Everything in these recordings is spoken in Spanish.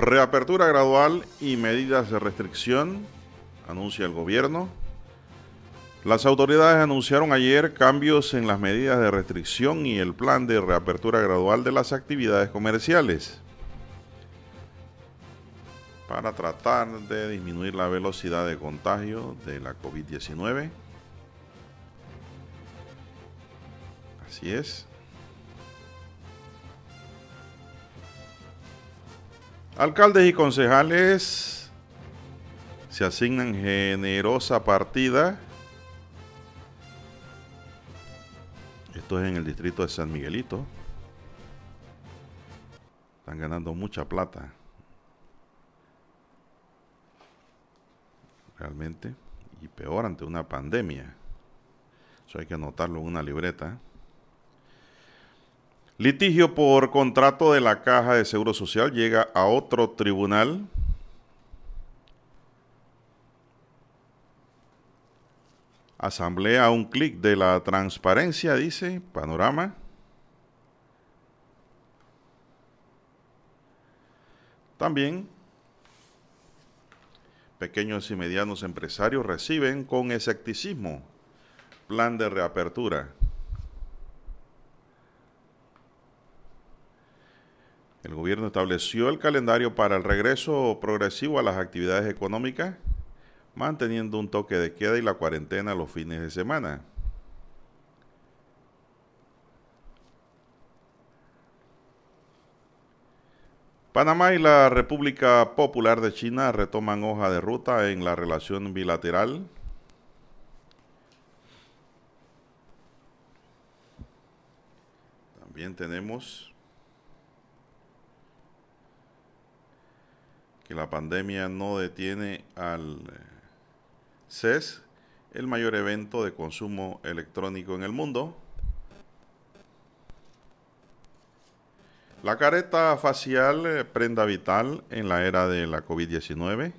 Reapertura gradual y medidas de restricción, anuncia el gobierno. Las autoridades anunciaron ayer cambios en las medidas de restricción y el plan de reapertura gradual de las actividades comerciales para tratar de disminuir la velocidad de contagio de la COVID-19. Así es. Alcaldes y concejales se asignan generosa partida Esto es en el distrito de San Miguelito. Están ganando mucha plata. Realmente. Y peor ante una pandemia. Eso hay que anotarlo en una libreta. Litigio por contrato de la Caja de Seguro Social llega a otro tribunal. Asamblea un clic de la transparencia, dice Panorama. También pequeños y medianos empresarios reciben con escepticismo plan de reapertura. El gobierno estableció el calendario para el regreso progresivo a las actividades económicas manteniendo un toque de queda y la cuarentena los fines de semana. Panamá y la República Popular de China retoman hoja de ruta en la relación bilateral. También tenemos que la pandemia no detiene al CES, el mayor evento de consumo electrónico en el mundo. La careta facial, eh, prenda vital en la era de la COVID-19,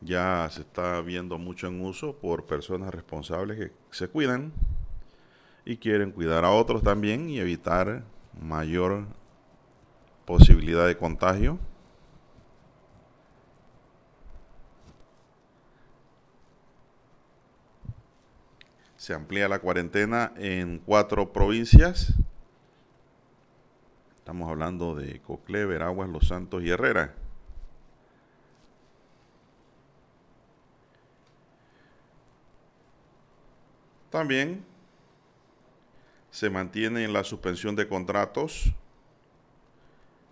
ya se está viendo mucho en uso por personas responsables que se cuidan y quieren cuidar a otros también y evitar mayor posibilidad de contagio. Se amplía la cuarentena en cuatro provincias. Estamos hablando de Coclé, Veraguas, Los Santos y Herrera. También se mantiene la suspensión de contratos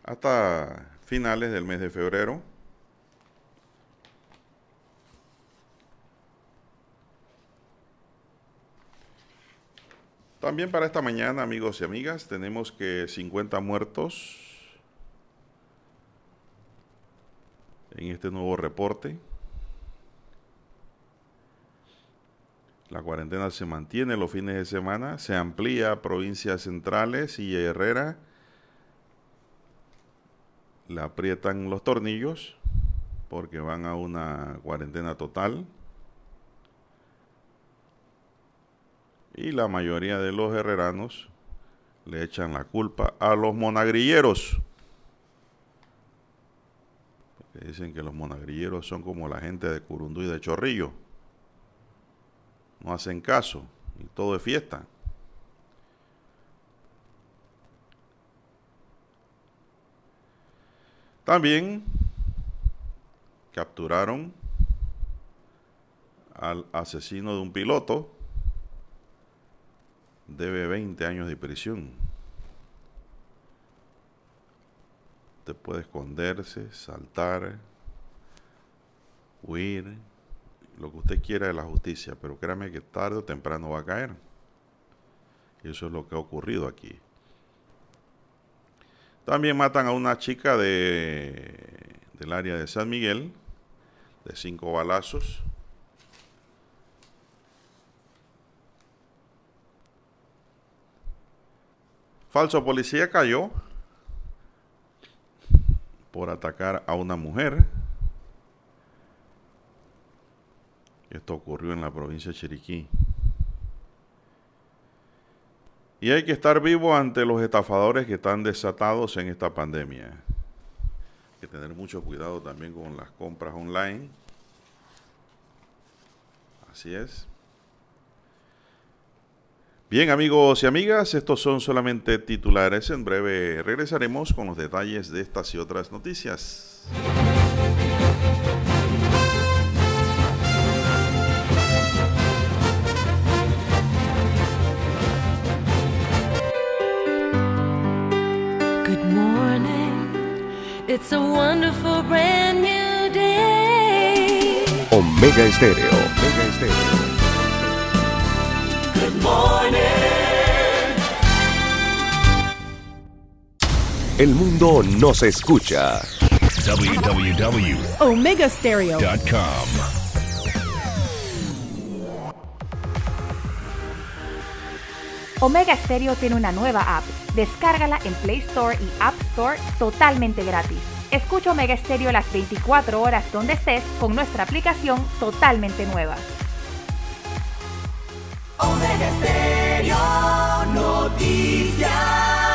hasta finales del mes de febrero. También para esta mañana, amigos y amigas, tenemos que 50 muertos en este nuevo reporte. La cuarentena se mantiene los fines de semana, se amplía a provincias centrales y Herrera le aprietan los tornillos porque van a una cuarentena total. Y la mayoría de los herreranos le echan la culpa a los monagrilleros. Porque dicen que los monagrilleros son como la gente de Curundú y de Chorrillo. No hacen caso y todo es fiesta. También capturaron al asesino de un piloto debe 20 años de prisión. Usted puede esconderse, saltar, huir, lo que usted quiera de la justicia, pero créame que tarde o temprano va a caer. Y eso es lo que ha ocurrido aquí. También matan a una chica de, del área de San Miguel, de cinco balazos. Falso policía cayó por atacar a una mujer. Esto ocurrió en la provincia de Chiriquí. Y hay que estar vivo ante los estafadores que están desatados en esta pandemia. que tener mucho cuidado también con las compras online. Así es. Bien amigos y amigas, estos son solamente titulares. En breve regresaremos con los detalles de estas y otras noticias. Good morning. It's a wonderful brand new day. Omega Estéreo. Omega Estéreo. El mundo nos escucha. www.omegastereo.com. Omega Stereo tiene una nueva app. Descárgala en Play Store y App Store totalmente gratis. Escucha Omega Stereo las 24 horas donde estés con nuestra aplicación totalmente nueva. Omega Stereo Noticias.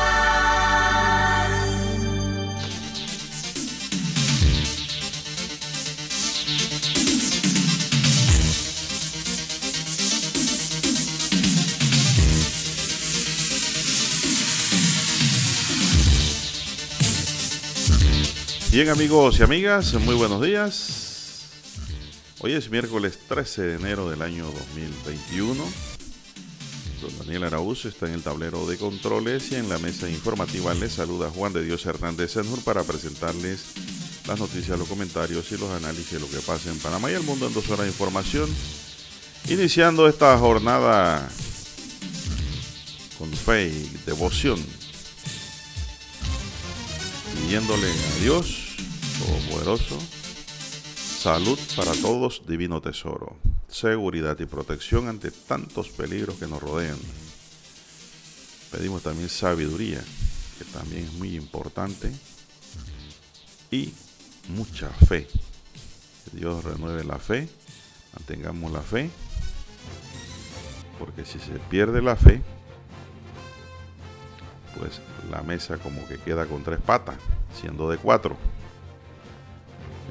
Bien amigos y amigas, muy buenos días. Hoy es miércoles 13 de enero del año 2021. Don Daniel Araúz está en el tablero de controles y en la mesa informativa les saluda Juan de Dios Hernández Senjur para presentarles las noticias, los comentarios y los análisis de lo que pasa en Panamá y el mundo en dos horas de información. Iniciando esta jornada con fe y devoción pidiéndole a Dios Todopoderoso salud para todos, divino tesoro, seguridad y protección ante tantos peligros que nos rodean. Pedimos también sabiduría, que también es muy importante, y mucha fe. Dios renueve la fe, mantengamos la fe, porque si se pierde la fe, pues la mesa como que queda con tres patas, siendo de cuatro.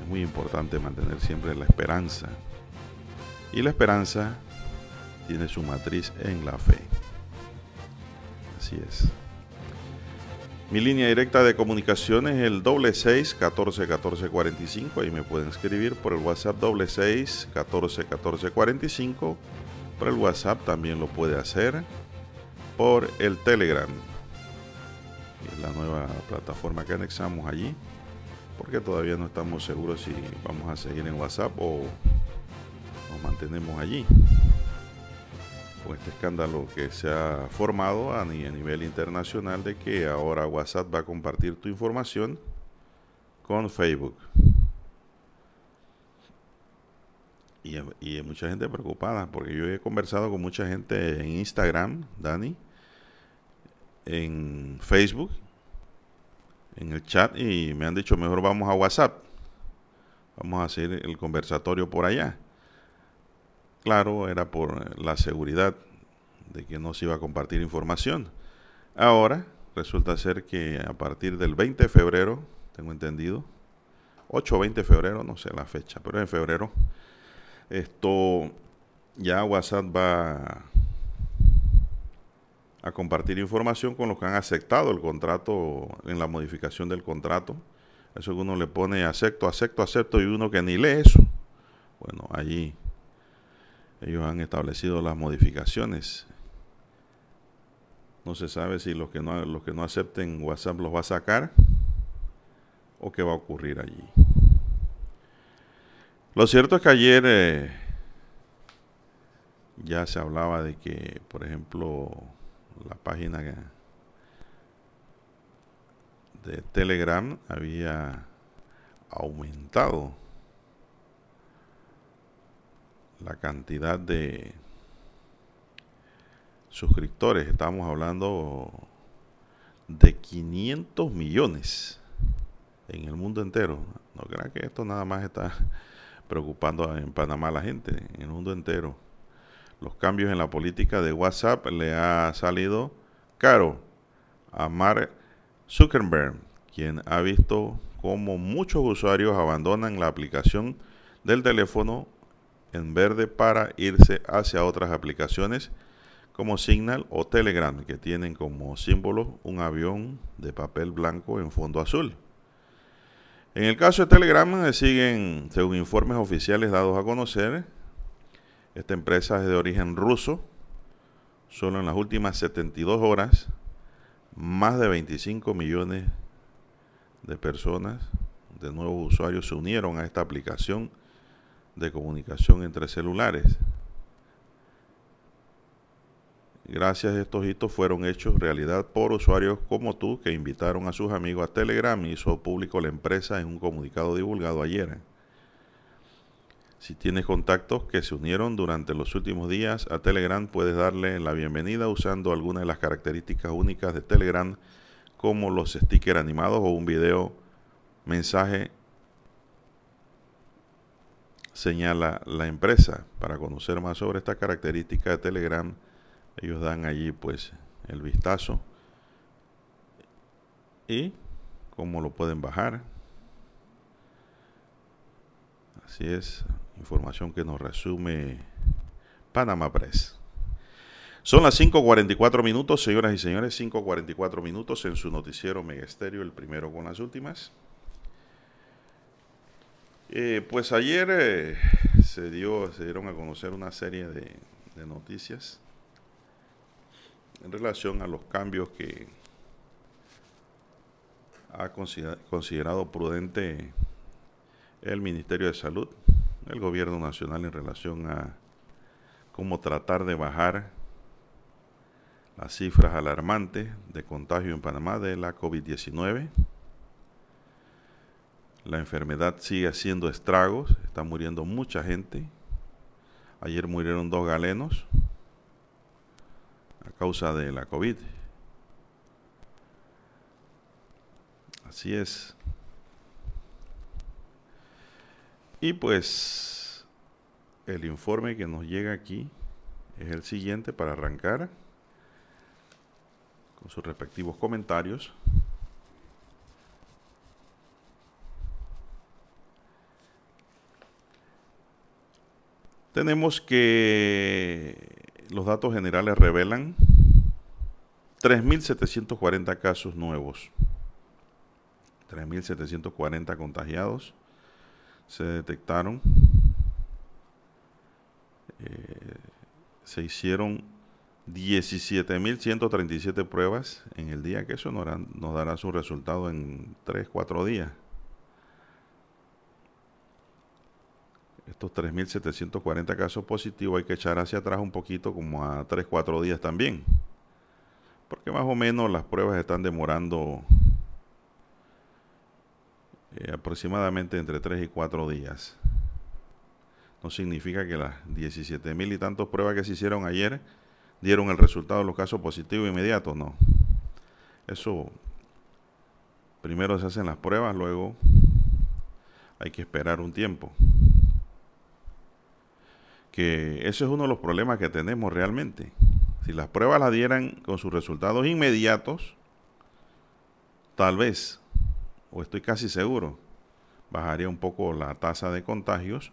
Es muy importante mantener siempre la esperanza. Y la esperanza tiene su matriz en la fe. Así es. Mi línea directa de comunicación es el doble seis catorce catorce cuarenta y cinco. Ahí me pueden escribir por el WhatsApp doble seis catorce catorce cuarenta y cinco. Por el WhatsApp también lo puede hacer por el Telegram la nueva plataforma que anexamos allí, porque todavía no estamos seguros si vamos a seguir en WhatsApp o nos mantenemos allí. Con este escándalo que se ha formado a nivel internacional de que ahora WhatsApp va a compartir tu información con Facebook. Y, y mucha gente preocupada, porque yo he conversado con mucha gente en Instagram, Dani, en Facebook, en el chat, y me han dicho, mejor vamos a WhatsApp. Vamos a hacer el conversatorio por allá. Claro, era por la seguridad de que no se iba a compartir información. Ahora resulta ser que a partir del 20 de febrero, tengo entendido, 8 o 20 de febrero, no sé la fecha, pero en febrero, esto ya WhatsApp va a compartir información con los que han aceptado el contrato en la modificación del contrato. Eso que uno le pone acepto, acepto, acepto y uno que ni lee eso. Bueno, allí ellos han establecido las modificaciones. No se sabe si los que no, los que no acepten WhatsApp los va a sacar o qué va a ocurrir allí. Lo cierto es que ayer eh, ya se hablaba de que, por ejemplo, la página de Telegram había aumentado la cantidad de suscriptores. Estamos hablando de 500 millones en el mundo entero. No crean que esto nada más está preocupando en Panamá a la gente, en el mundo entero los cambios en la política de WhatsApp le ha salido caro a Mark Zuckerberg, quien ha visto cómo muchos usuarios abandonan la aplicación del teléfono en verde para irse hacia otras aplicaciones como Signal o Telegram, que tienen como símbolo un avión de papel blanco en fondo azul. En el caso de Telegram, eh, siguen, según informes oficiales dados a conocer, esta empresa es de origen ruso. Solo en las últimas 72 horas, más de 25 millones de personas, de nuevos usuarios, se unieron a esta aplicación de comunicación entre celulares. Gracias a estos hitos fueron hechos realidad por usuarios como tú que invitaron a sus amigos a Telegram y hizo público la empresa en un comunicado divulgado ayer. Si tienes contactos que se unieron durante los últimos días a Telegram, puedes darle la bienvenida usando algunas de las características únicas de Telegram, como los stickers animados o un video mensaje, señala la empresa. Para conocer más sobre esta característica de Telegram, ellos dan allí pues el vistazo y cómo lo pueden bajar. Así es, información que nos resume Panama Press. Son las 5.44 minutos, señoras y señores, 5.44 minutos en su noticiero Megesterio, el primero con las últimas. Eh, pues ayer eh, se, dio, se dieron a conocer una serie de, de noticias en relación a los cambios que ha considerado prudente el Ministerio de Salud, el Gobierno Nacional en relación a cómo tratar de bajar las cifras alarmantes de contagio en Panamá de la COVID-19. La enfermedad sigue haciendo estragos, está muriendo mucha gente. Ayer murieron dos galenos a causa de la COVID. Así es. Y pues el informe que nos llega aquí es el siguiente para arrancar con sus respectivos comentarios. Tenemos que los datos generales revelan 3.740 casos nuevos, 3.740 contagiados se detectaron, eh, se hicieron 17.137 pruebas en el día, que eso nos dará, nos dará su resultado en 3, 4 días. estos 3.740 casos positivos hay que echar hacia atrás un poquito, como a 3, 4 días también. Porque más o menos las pruebas están demorando eh, aproximadamente entre 3 y 4 días. No significa que las 17.000 y tantos pruebas que se hicieron ayer dieron el resultado de los casos positivos inmediatos, no. Eso, primero se hacen las pruebas, luego hay que esperar un tiempo que ese es uno de los problemas que tenemos realmente. Si las pruebas las dieran con sus resultados inmediatos, tal vez, o estoy casi seguro, bajaría un poco la tasa de contagios,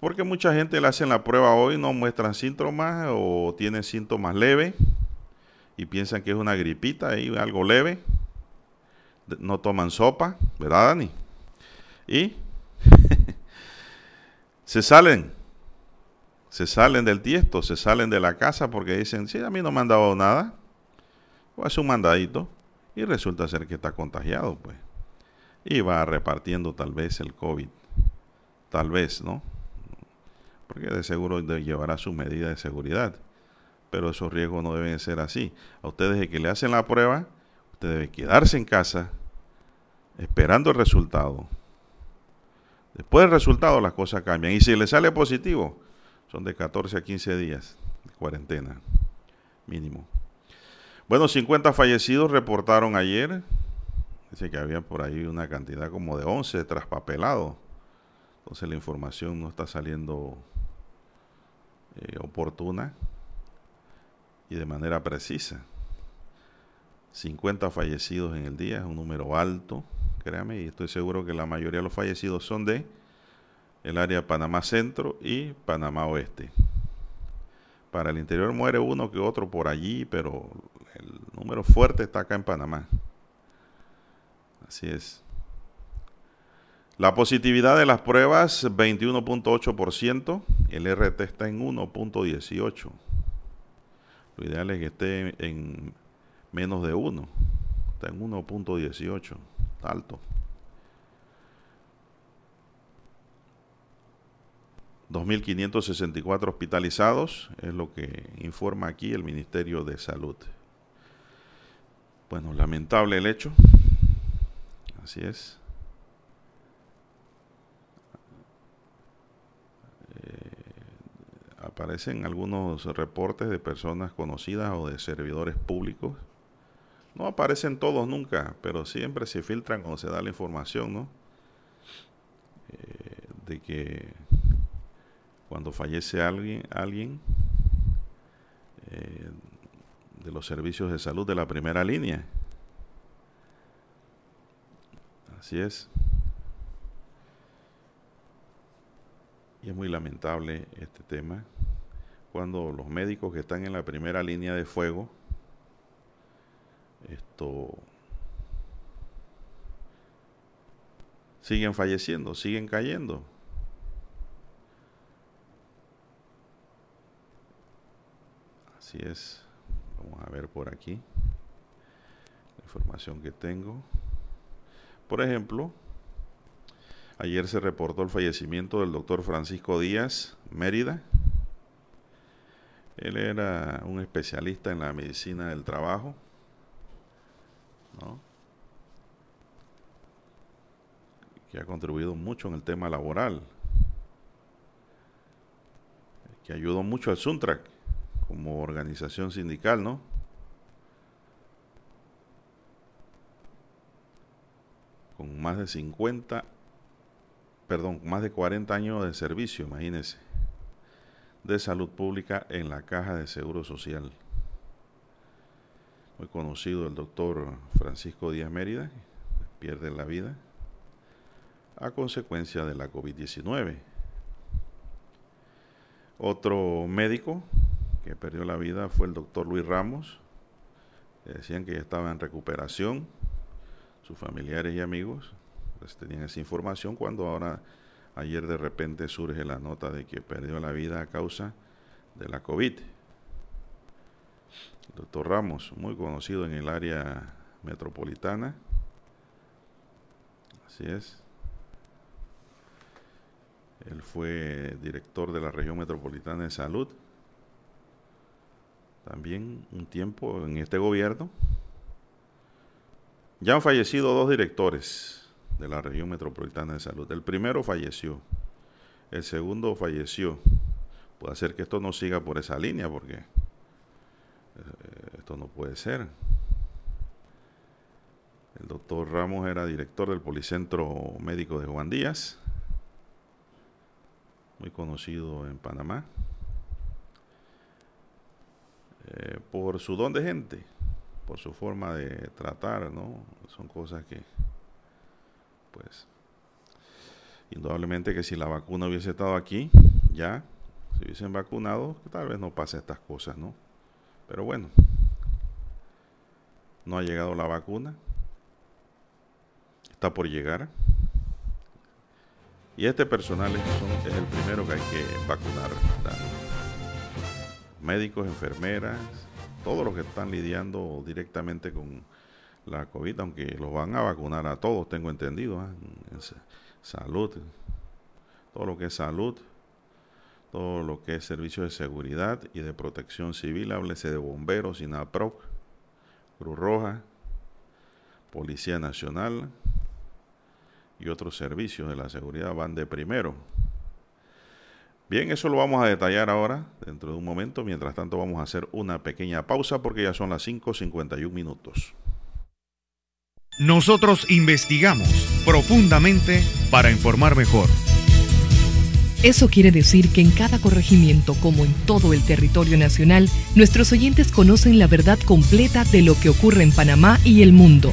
porque mucha gente le hacen la prueba hoy, no muestran síntomas o tienen síntomas leves y piensan que es una gripita y algo leve, no toman sopa, ¿verdad, Dani? Y se salen se salen del tiesto, se salen de la casa porque dicen, sí, a mí no me han dado nada, o hace un mandadito y resulta ser que está contagiado, pues. Y va repartiendo tal vez el COVID, tal vez, ¿no? Porque de seguro llevará su medida de seguridad, pero esos riesgos no deben ser así. A ustedes que le hacen la prueba, usted debe quedarse en casa esperando el resultado. Después del resultado las cosas cambian. Y si le sale positivo, son de 14 a 15 días de cuarentena mínimo. Bueno, 50 fallecidos reportaron ayer. Dice que había por ahí una cantidad como de 11 traspapelados. Entonces la información no está saliendo eh, oportuna y de manera precisa. 50 fallecidos en el día, es un número alto, créame, y estoy seguro que la mayoría de los fallecidos son de el área Panamá Centro y Panamá Oeste. Para el interior muere uno que otro por allí, pero el número fuerte está acá en Panamá. Así es. La positividad de las pruebas, 21.8%. El RT está en 1.18. Lo ideal es que esté en menos de 1. Está en 1.18. Alto. 2.564 hospitalizados, es lo que informa aquí el Ministerio de Salud. Bueno, lamentable el hecho. Así es. Eh, aparecen algunos reportes de personas conocidas o de servidores públicos. No aparecen todos nunca, pero siempre se filtran cuando se da la información, ¿no? Eh, de que cuando fallece alguien, alguien eh, de los servicios de salud de la primera línea. Así es. Y es muy lamentable este tema cuando los médicos que están en la primera línea de fuego, esto siguen falleciendo, siguen cayendo. Así es. Vamos a ver por aquí la información que tengo. Por ejemplo, ayer se reportó el fallecimiento del doctor Francisco Díaz Mérida. Él era un especialista en la medicina del trabajo. que ha contribuido mucho en el tema laboral, que ayudó mucho al Suntrack como organización sindical, ¿no? Con más de 50, perdón, más de 40 años de servicio, imagínense, de salud pública en la Caja de Seguro Social. Muy conocido el doctor Francisco Díaz Mérida, pierde la vida a consecuencia de la COVID-19. Otro médico que perdió la vida fue el doctor Luis Ramos. decían que ya estaba en recuperación. Sus familiares y amigos pues, tenían esa información cuando ahora, ayer de repente surge la nota de que perdió la vida a causa de la COVID. doctor Ramos, muy conocido en el área metropolitana. Así es. Él fue director de la región metropolitana de salud también un tiempo en este gobierno. Ya han fallecido dos directores de la región metropolitana de salud. El primero falleció, el segundo falleció. Puede ser que esto no siga por esa línea porque eh, esto no puede ser. El doctor Ramos era director del Policentro Médico de Juan Díaz, muy conocido en Panamá. Eh, por su don de gente, por su forma de tratar, ¿no? Son cosas que, pues, indudablemente que si la vacuna hubiese estado aquí, ya, si hubiesen vacunado, tal vez no pase estas cosas, ¿no? Pero bueno, no ha llegado la vacuna, está por llegar. Y este personal es, el primero que hay que vacunar médicos, enfermeras, todos los que están lidiando directamente con la COVID, aunque los van a vacunar a todos, tengo entendido, ¿ah? salud, todo lo que es salud, todo lo que es servicio de seguridad y de protección civil, háblese de bomberos, INAPROC, Cruz Roja, Policía Nacional y otros servicios de la seguridad van de primero Bien, eso lo vamos a detallar ahora, dentro de un momento. Mientras tanto, vamos a hacer una pequeña pausa porque ya son las 5.51 minutos. Nosotros investigamos profundamente para informar mejor. Eso quiere decir que en cada corregimiento, como en todo el territorio nacional, nuestros oyentes conocen la verdad completa de lo que ocurre en Panamá y el mundo.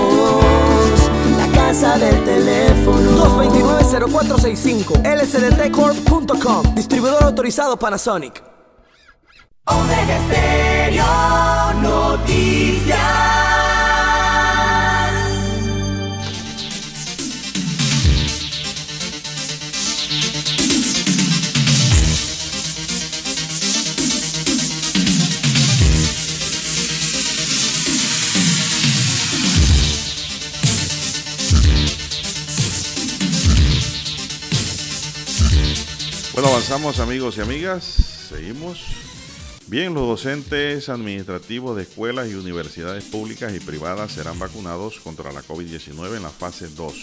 Casa del teléfono. 229-0465 lsdtcorp.com Distribuidor autorizado Panasonic. Omega Estéreo Noticias. Avanzamos amigos y amigas. Seguimos. Bien, los docentes administrativos de escuelas y universidades públicas y privadas serán vacunados contra la COVID-19 en la fase 2,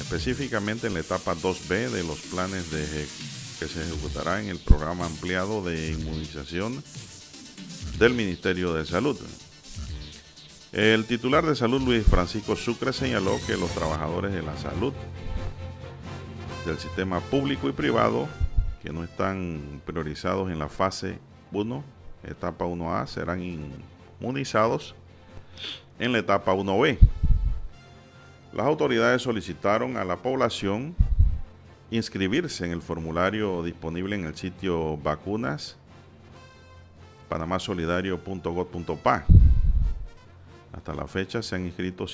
específicamente en la etapa 2B de los planes de que se ejecutará en el programa ampliado de inmunización del Ministerio de Salud. El titular de salud, Luis Francisco Sucre, señaló que los trabajadores de la salud del sistema público y privado que no están priorizados en la fase 1, etapa 1A, serán inmunizados en la etapa 1B. Las autoridades solicitaron a la población inscribirse en el formulario disponible en el sitio vacunas panamasolidario.gov.pa. Hasta la fecha se han inscrito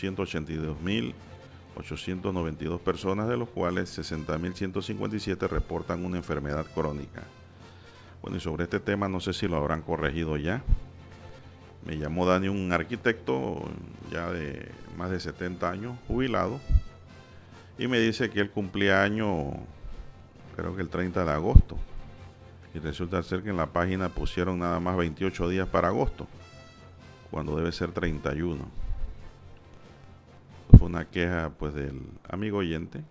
182.892 personas, de los cuales 60.157 reportan una enfermedad crónica. Bueno, y sobre este tema no sé si lo habrán corregido ya. Me llamó Dani, un arquitecto ya de más de 70 años, jubilado, y me dice que él cumplía año, creo que el 30 de agosto. Y resulta ser que en la página pusieron nada más 28 días para agosto, cuando debe ser 31. Fue una queja pues del amigo oyente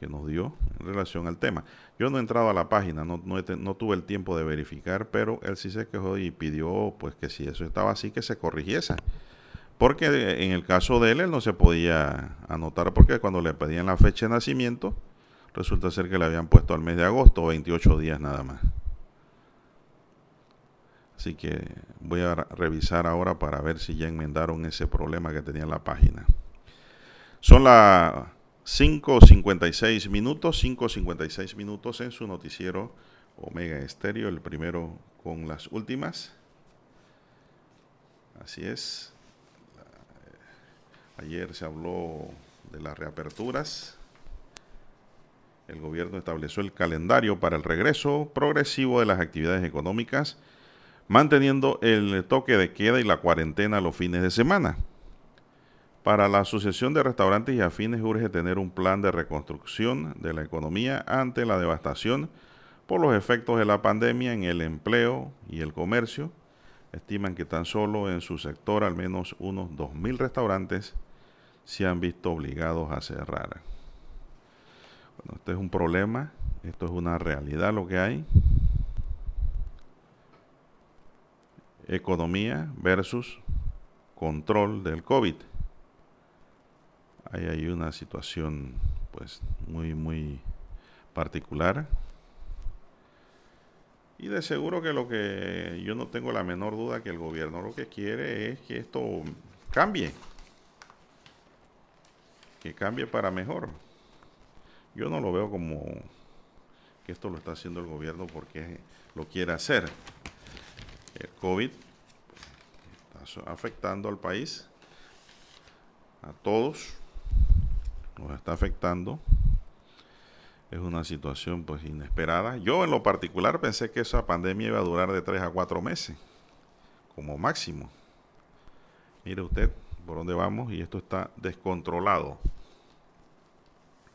que nos dio en relación al tema. Yo no he entrado a la página, no, tuve el tiempo de verificar, pero él sí se quejó y pidió pues que si eso estaba así que se corrigiese. Porque en el caso de él, él no se podía anotar porque cuando le pedían la fecha de nacimiento, resulta ser que le habían puesto al mes de agosto, 28 días nada más. Así que voy a revisar ahora para ver si ya enmendaron ese problema que tenía en la página. Son las 5.56 minutos, 5.56 minutos en su noticiero Omega Estéreo, el primero con las últimas. Así es. Ayer se habló de las reaperturas. El gobierno estableció el calendario para el regreso progresivo de las actividades económicas, manteniendo el toque de queda y la cuarentena los fines de semana. Para la Asociación de Restaurantes y Afines urge tener un plan de reconstrucción de la economía ante la devastación por los efectos de la pandemia en el empleo y el comercio. Estiman que tan solo en su sector al menos unos 2.000 restaurantes se han visto obligados a cerrar. Bueno, este es un problema, esto es una realidad lo que hay. Economía versus control del COVID. Ahí hay una situación pues muy muy particular. Y de seguro que lo que yo no tengo la menor duda que el gobierno lo que quiere es que esto cambie. Que cambie para mejor. Yo no lo veo como que esto lo está haciendo el gobierno porque lo quiere hacer. El COVID está afectando al país, a todos, nos está afectando. Es una situación pues inesperada. Yo en lo particular pensé que esa pandemia iba a durar de tres a cuatro meses, como máximo. Mire usted por dónde vamos y esto está descontrolado.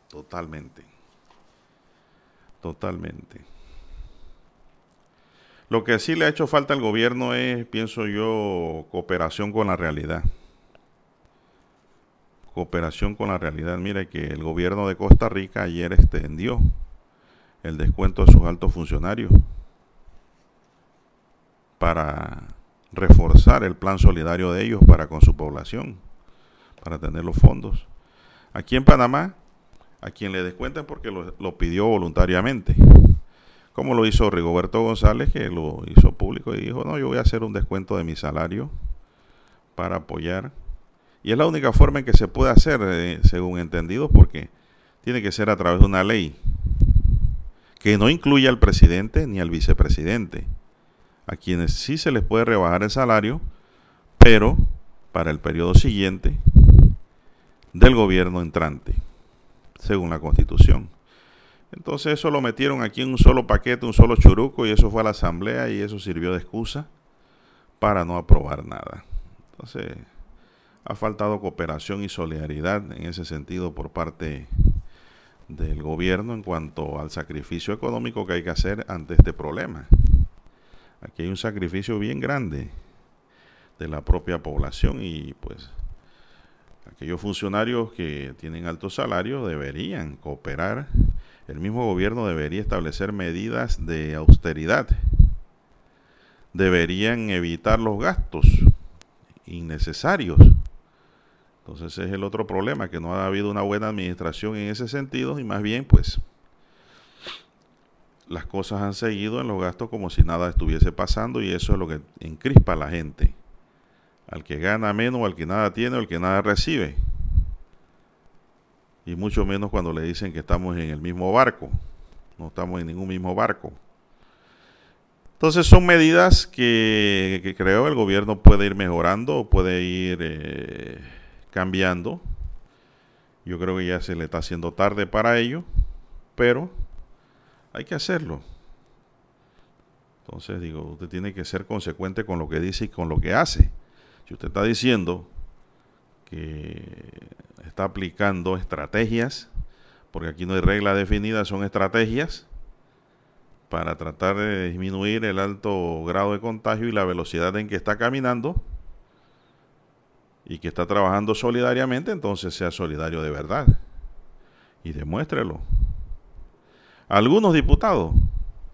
Totalmente. Totalmente. Lo que sí le ha hecho falta al gobierno es, pienso yo, cooperación con la realidad. Cooperación con la realidad. Mire que el gobierno de Costa Rica ayer extendió el descuento de sus altos funcionarios para reforzar el plan solidario de ellos para con su población, para tener los fondos. Aquí en Panamá, a quien le descuentan porque lo, lo pidió voluntariamente como lo hizo Rigoberto González, que lo hizo público y dijo, no, yo voy a hacer un descuento de mi salario para apoyar. Y es la única forma en que se puede hacer, eh, según entendido, porque tiene que ser a través de una ley que no incluya al presidente ni al vicepresidente, a quienes sí se les puede rebajar el salario, pero para el periodo siguiente del gobierno entrante, según la constitución. Entonces eso lo metieron aquí en un solo paquete, un solo churuco, y eso fue a la asamblea y eso sirvió de excusa para no aprobar nada. Entonces ha faltado cooperación y solidaridad en ese sentido por parte del gobierno en cuanto al sacrificio económico que hay que hacer ante este problema. Aquí hay un sacrificio bien grande de la propia población y pues aquellos funcionarios que tienen altos salarios deberían cooperar el mismo gobierno debería establecer medidas de austeridad. Deberían evitar los gastos innecesarios. Entonces es el otro problema, que no ha habido una buena administración en ese sentido y más bien pues las cosas han seguido en los gastos como si nada estuviese pasando y eso es lo que encrispa a la gente. Al que gana menos, al que nada tiene, al que nada recibe y mucho menos cuando le dicen que estamos en el mismo barco. No estamos en ningún mismo barco. Entonces son medidas que, creo el gobierno puede ir mejorando, puede ir eh, cambiando. Yo creo que ya se le está haciendo tarde para ello, pero hay que hacerlo. Entonces digo, usted tiene que ser consecuente con lo que dice y con lo que hace. Si usted está diciendo que está aplicando estrategias, porque aquí no hay regla definida, son estrategias para tratar de disminuir el alto grado de contagio y la velocidad en que está caminando y que está trabajando solidariamente, entonces sea solidario de verdad y demuéstrelo. Algunos diputados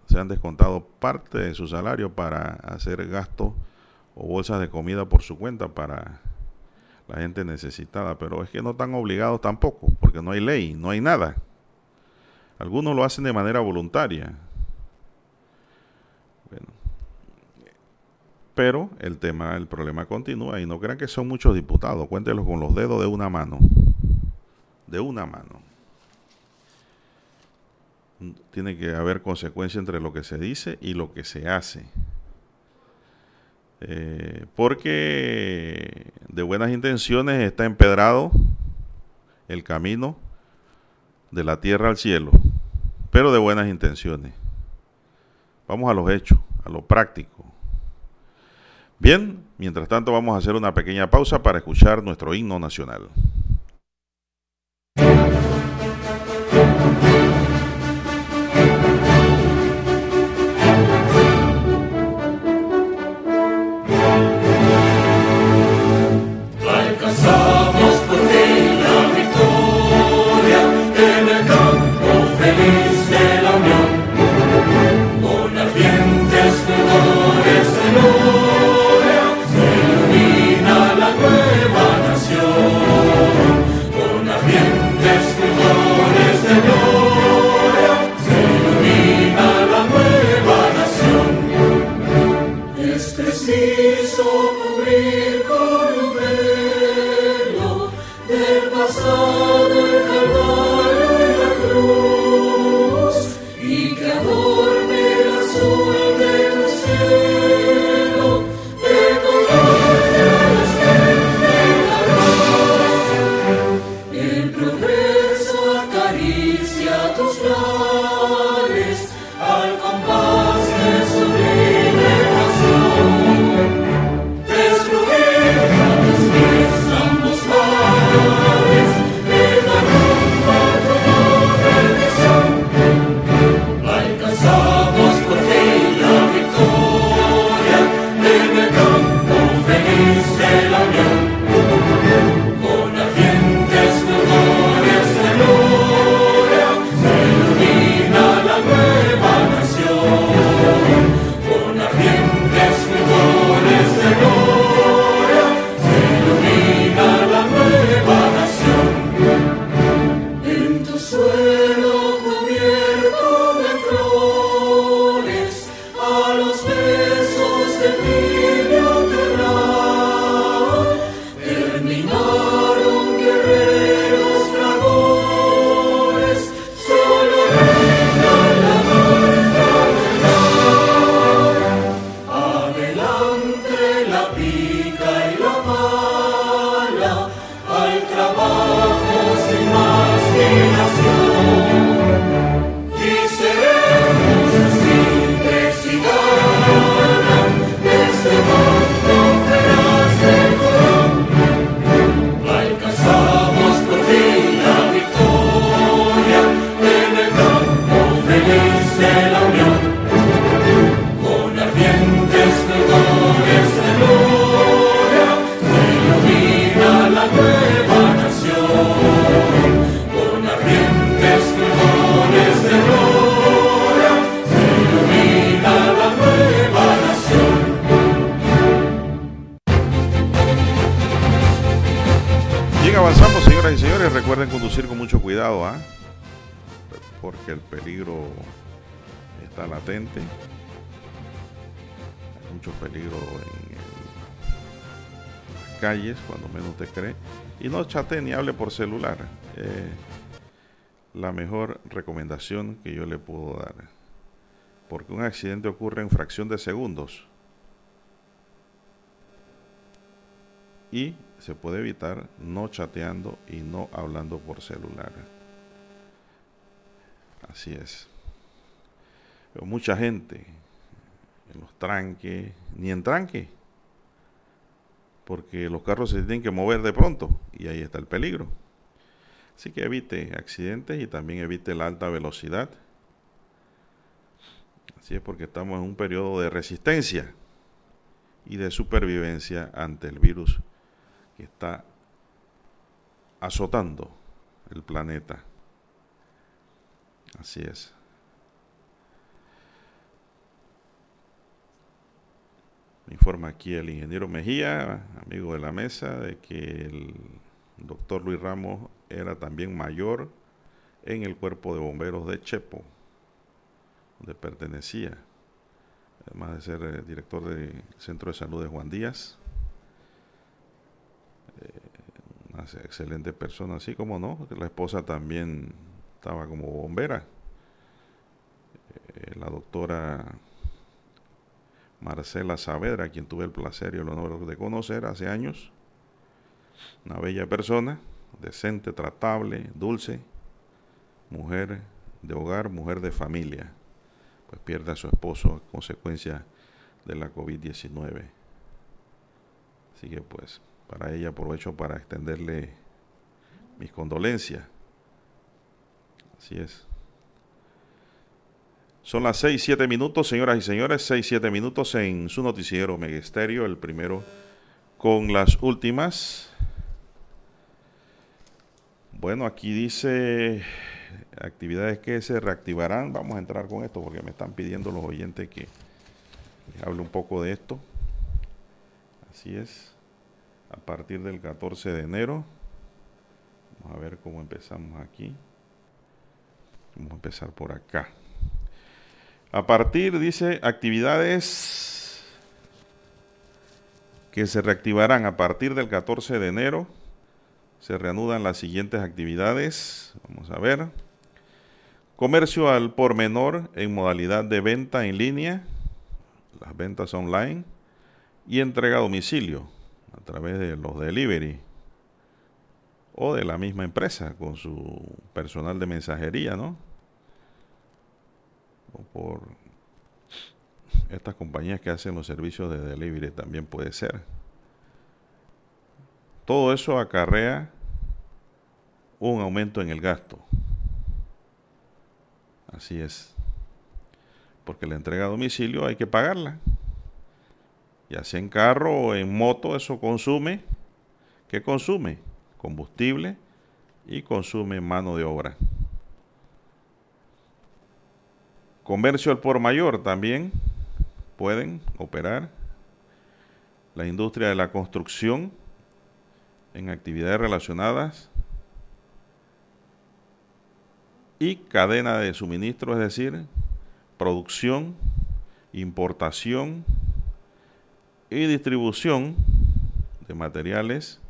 se han descontado parte de su salario para hacer gastos o bolsas de comida por su cuenta para la gente necesitada, pero es que no están obligados tampoco, porque no hay ley, no hay nada. Algunos lo hacen de manera voluntaria. Pero el tema, el problema continúa y no crean que son muchos diputados, cuéntenlos con los dedos de una mano. De una mano. Tiene que haber consecuencia entre lo que se dice y lo que se hace. Eh, porque de buenas intenciones está empedrado el camino de la tierra al cielo, pero de buenas intenciones. Vamos a los hechos, a lo práctico. Bien, mientras tanto vamos a hacer una pequeña pausa para escuchar nuestro himno nacional. Bien, avanzamos, señoras y señores. Recuerden conducir con mucho cuidado, ¿ah? Porque el peligro está latente. Hay mucho peligro en las calles, cuando menos te cree. Y no chate ni hable por celular. Eh, la mejor recomendación que yo le puedo dar. Porque un accidente ocurre en fracción de segundos. y se puede evitar no chateando y no hablando por celular. Así es. Pero mucha gente en los tranques, ni en tranque, porque los carros se tienen que mover de pronto y ahí está el peligro. Así que evite accidentes y también evite la alta velocidad. Así es porque estamos en un periodo de resistencia y de supervivencia ante el virus que está azotando el planeta. Así es. Me informa aquí el ingeniero Mejía, amigo de la mesa, de que el doctor Luis Ramos era también mayor en el cuerpo de bomberos de Chepo, donde pertenecía, además de ser eh, director del Centro de Salud de Juan Díaz. Eh, una excelente persona, así como no, la esposa también estaba como bombera. Eh, la doctora Marcela Saavedra, quien tuve el placer y el honor de conocer hace años. Una bella persona, decente, tratable, dulce, mujer de hogar, mujer de familia. Pues pierde a su esposo a consecuencia de la COVID-19. Así que pues para ella aprovecho para extenderle mis condolencias. Así es. Son las 6, 7 minutos, señoras y señores, 6, 7 minutos en su noticiero Megesterio, el primero con las últimas. Bueno, aquí dice actividades que se reactivarán. Vamos a entrar con esto porque me están pidiendo los oyentes que hable un poco de esto. Así es. A partir del 14 de enero. Vamos a ver cómo empezamos aquí. Vamos a empezar por acá. A partir, dice, actividades que se reactivarán a partir del 14 de enero. Se reanudan las siguientes actividades. Vamos a ver. Comercio al por menor en modalidad de venta en línea, las ventas online y entrega a domicilio a través de los delivery o de la misma empresa con su personal de mensajería, ¿no? O por estas compañías que hacen los servicios de delivery también puede ser. Todo eso acarrea un aumento en el gasto. Así es. Porque la entrega a domicilio hay que pagarla. Ya sea en carro o en moto, eso consume. ¿Qué consume? Combustible y consume mano de obra. Comercio al por mayor también pueden operar. La industria de la construcción en actividades relacionadas y cadena de suministro, es decir, producción, importación y distribución de materiales,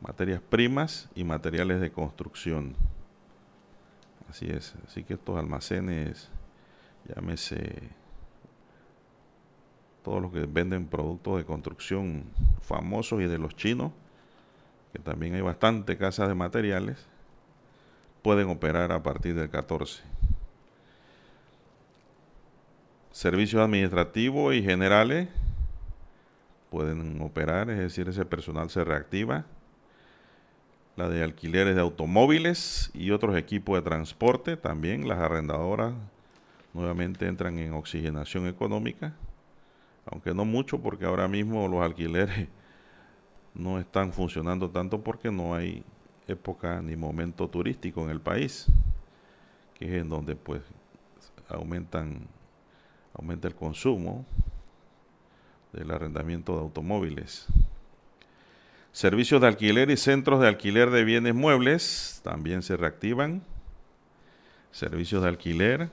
materias primas y materiales de construcción. Así es, así que estos almacenes, llámese todos los que venden productos de construcción famosos y de los chinos, que también hay bastante casas de materiales, pueden operar a partir del 14. Servicios administrativos y generales pueden operar, es decir, ese personal se reactiva. La de alquileres de automóviles y otros equipos de transporte, también las arrendadoras nuevamente entran en oxigenación económica, aunque no mucho porque ahora mismo los alquileres no están funcionando tanto porque no hay época ni momento turístico en el país, que es en donde pues aumentan aumenta el consumo del arrendamiento de automóviles. Servicios de alquiler y centros de alquiler de bienes muebles también se reactivan. Servicios de alquiler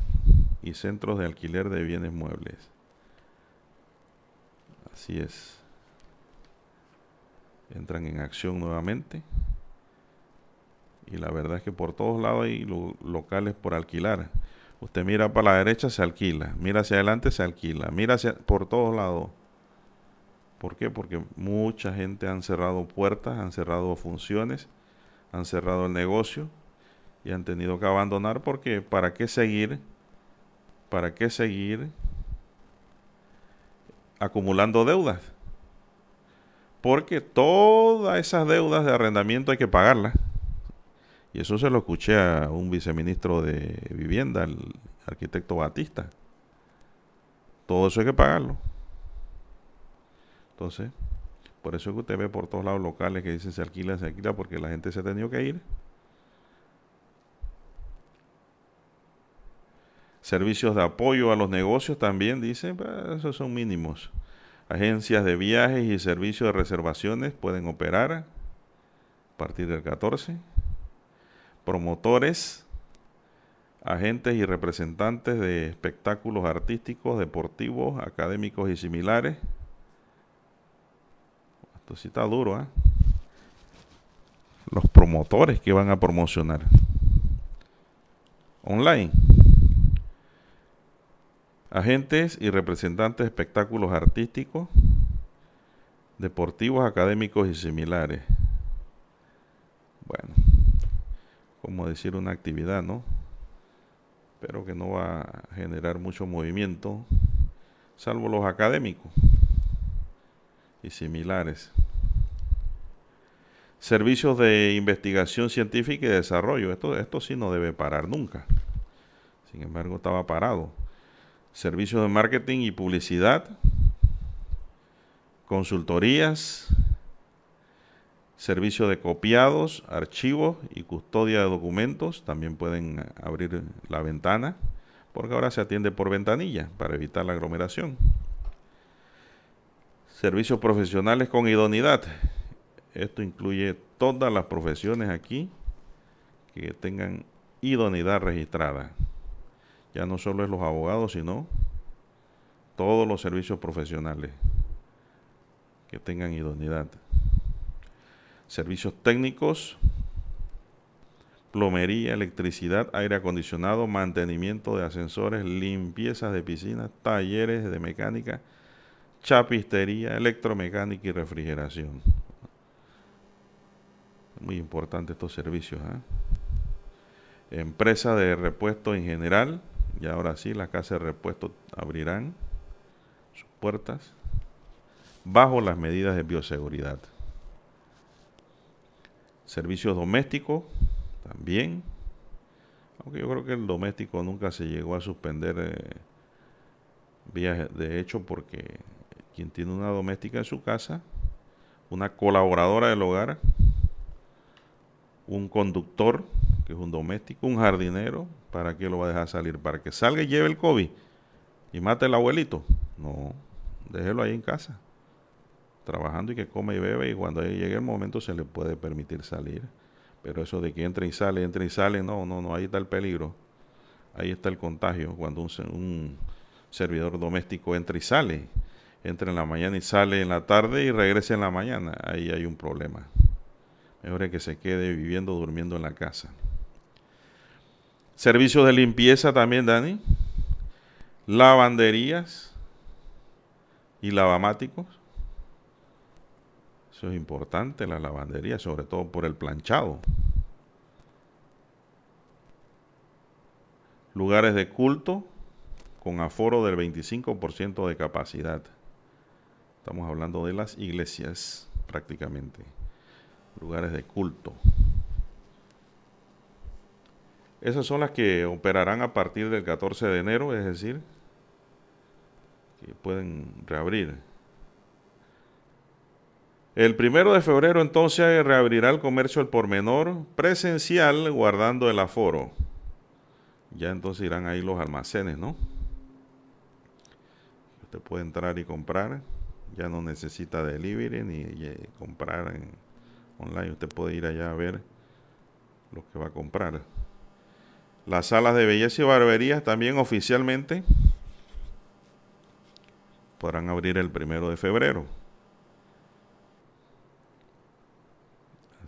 y centros de alquiler de bienes muebles. Así es. Entran en acción nuevamente y la verdad es que por todos lados hay locales por alquilar. Usted mira para la derecha, se alquila. Mira hacia adelante, se alquila. Mira hacia, por todos lados. ¿Por qué? Porque mucha gente han cerrado puertas, han cerrado funciones, han cerrado el negocio y han tenido que abandonar porque ¿para qué seguir? ¿Para qué seguir acumulando deudas? Porque todas esas deudas de arrendamiento hay que pagarlas. Y eso se lo escuché a un viceministro de vivienda, el arquitecto Batista. Todo eso hay que pagarlo. Entonces, por eso es que usted ve por todos lados locales que dicen se alquila, se alquila, porque la gente se ha tenido que ir. Servicios de apoyo a los negocios también, dicen, esos son mínimos. Agencias de viajes y servicios de reservaciones pueden operar a partir del 14 promotores, agentes y representantes de espectáculos artísticos, deportivos, académicos y similares. Esto sí está duro, ¿eh? Los promotores que van a promocionar. Online. Agentes y representantes de espectáculos artísticos, deportivos, académicos y similares. Bueno como decir, una actividad, ¿no? Pero que no va a generar mucho movimiento, salvo los académicos y similares. Servicios de investigación científica y desarrollo. Esto, esto sí no debe parar nunca. Sin embargo, estaba parado. Servicios de marketing y publicidad. Consultorías servicio de copiados, archivos y custodia de documentos. También pueden abrir la ventana, porque ahora se atiende por ventanilla para evitar la aglomeración. Servicios profesionales con idoneidad. Esto incluye todas las profesiones aquí que tengan idoneidad registrada. Ya no solo es los abogados, sino todos los servicios profesionales. que tengan idoneidad. Servicios técnicos, plomería, electricidad, aire acondicionado, mantenimiento de ascensores, limpiezas de piscinas, talleres de mecánica, chapistería, electromecánica y refrigeración. Muy importante estos servicios. ¿eh? Empresa de repuesto en general, y ahora sí, las casas de repuesto abrirán sus puertas bajo las medidas de bioseguridad. Servicios domésticos, también. Aunque yo creo que el doméstico nunca se llegó a suspender eh, vías de hecho porque quien tiene una doméstica en su casa, una colaboradora del hogar, un conductor, que es un doméstico, un jardinero, ¿para qué lo va a dejar salir? ¿Para que salga y lleve el COVID y mate al abuelito? No, déjelo ahí en casa, trabajando y que come y bebe y cuando llegue el momento se le puede permitir salir. Pero eso de que entra y sale, entra y sale, no, no, no, ahí está el peligro. Ahí está el contagio. Cuando un, servidor doméstico entra y sale, entra en la mañana y sale en la tarde y regresa en la mañana, ahí hay un problema. Mejor es que se quede viviendo, durmiendo en la casa. Servicios de limpieza también, Dani. Lavanderías y lavamáticos. Eso es importante, la lavandería, sobre todo por el planchado. Lugares de culto con aforo del 25% de capacidad. Estamos hablando de las iglesias prácticamente. Lugares de culto. Esas son las que operarán a partir del 14 de enero, es decir, que pueden reabrir. El primero de febrero entonces reabrirá el comercio al por menor presencial guardando el aforo. Ya entonces irán ahí los almacenes, ¿no? Usted puede entrar y comprar. Ya no necesita delivery ni eh, comprar en online. Usted puede ir allá a ver lo que va a comprar. Las salas de belleza y barberías también oficialmente podrán abrir el primero de febrero.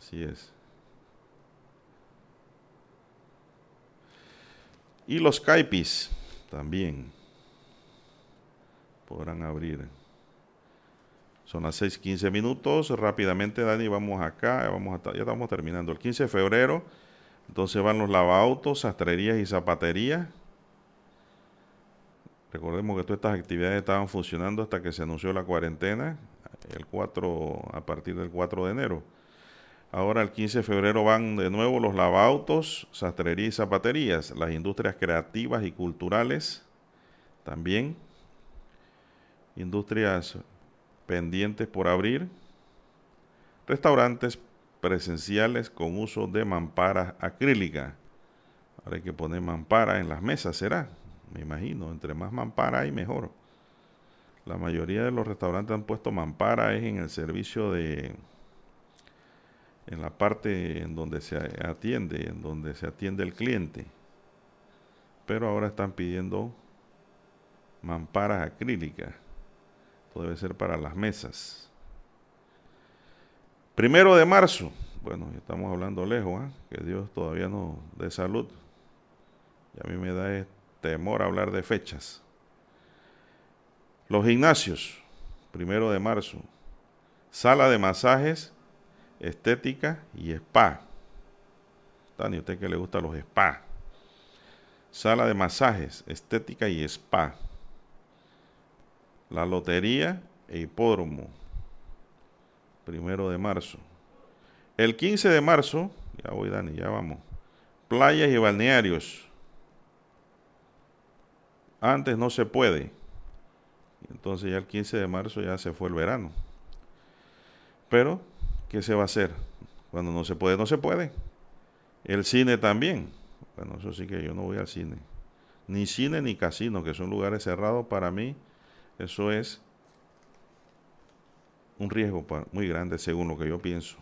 Así es. Y los caipis también podrán abrir. Son las 6:15 minutos. Rápidamente, Dani, vamos acá. Vamos ya estamos terminando. El 15 de febrero, entonces van los lavautos, sastrerías y zapaterías. Recordemos que todas estas actividades estaban funcionando hasta que se anunció la cuarentena, el 4, a partir del 4 de enero. Ahora el 15 de febrero van de nuevo los lavautos, sastrería y zapaterías, las industrias creativas y culturales también, industrias pendientes por abrir, restaurantes presenciales con uso de mamparas acrílicas. Ahora hay que poner mampara en las mesas, será, me imagino, entre más mampara hay mejor. La mayoría de los restaurantes han puesto mampara es en el servicio de en la parte en donde se atiende, en donde se atiende el cliente. Pero ahora están pidiendo mamparas acrílicas. Esto debe ser para las mesas. Primero de marzo. Bueno, estamos hablando lejos, ¿eh? que Dios todavía nos dé salud. Y a mí me da temor hablar de fechas. Los gimnasios, primero de marzo. Sala de masajes estética y spa. Dani, usted que le gusta los spa. Sala de masajes, estética y spa. La lotería e hipódromo. Primero de marzo. El 15 de marzo, ya voy Dani, ya vamos. Playas y balnearios. Antes no se puede. Entonces ya el 15 de marzo ya se fue el verano. Pero ¿qué se va a hacer? Cuando no se puede, no se puede. El cine también. Bueno, eso sí que yo no voy al cine. Ni cine ni casino, que son lugares cerrados para mí. Eso es un riesgo muy grande según lo que yo pienso.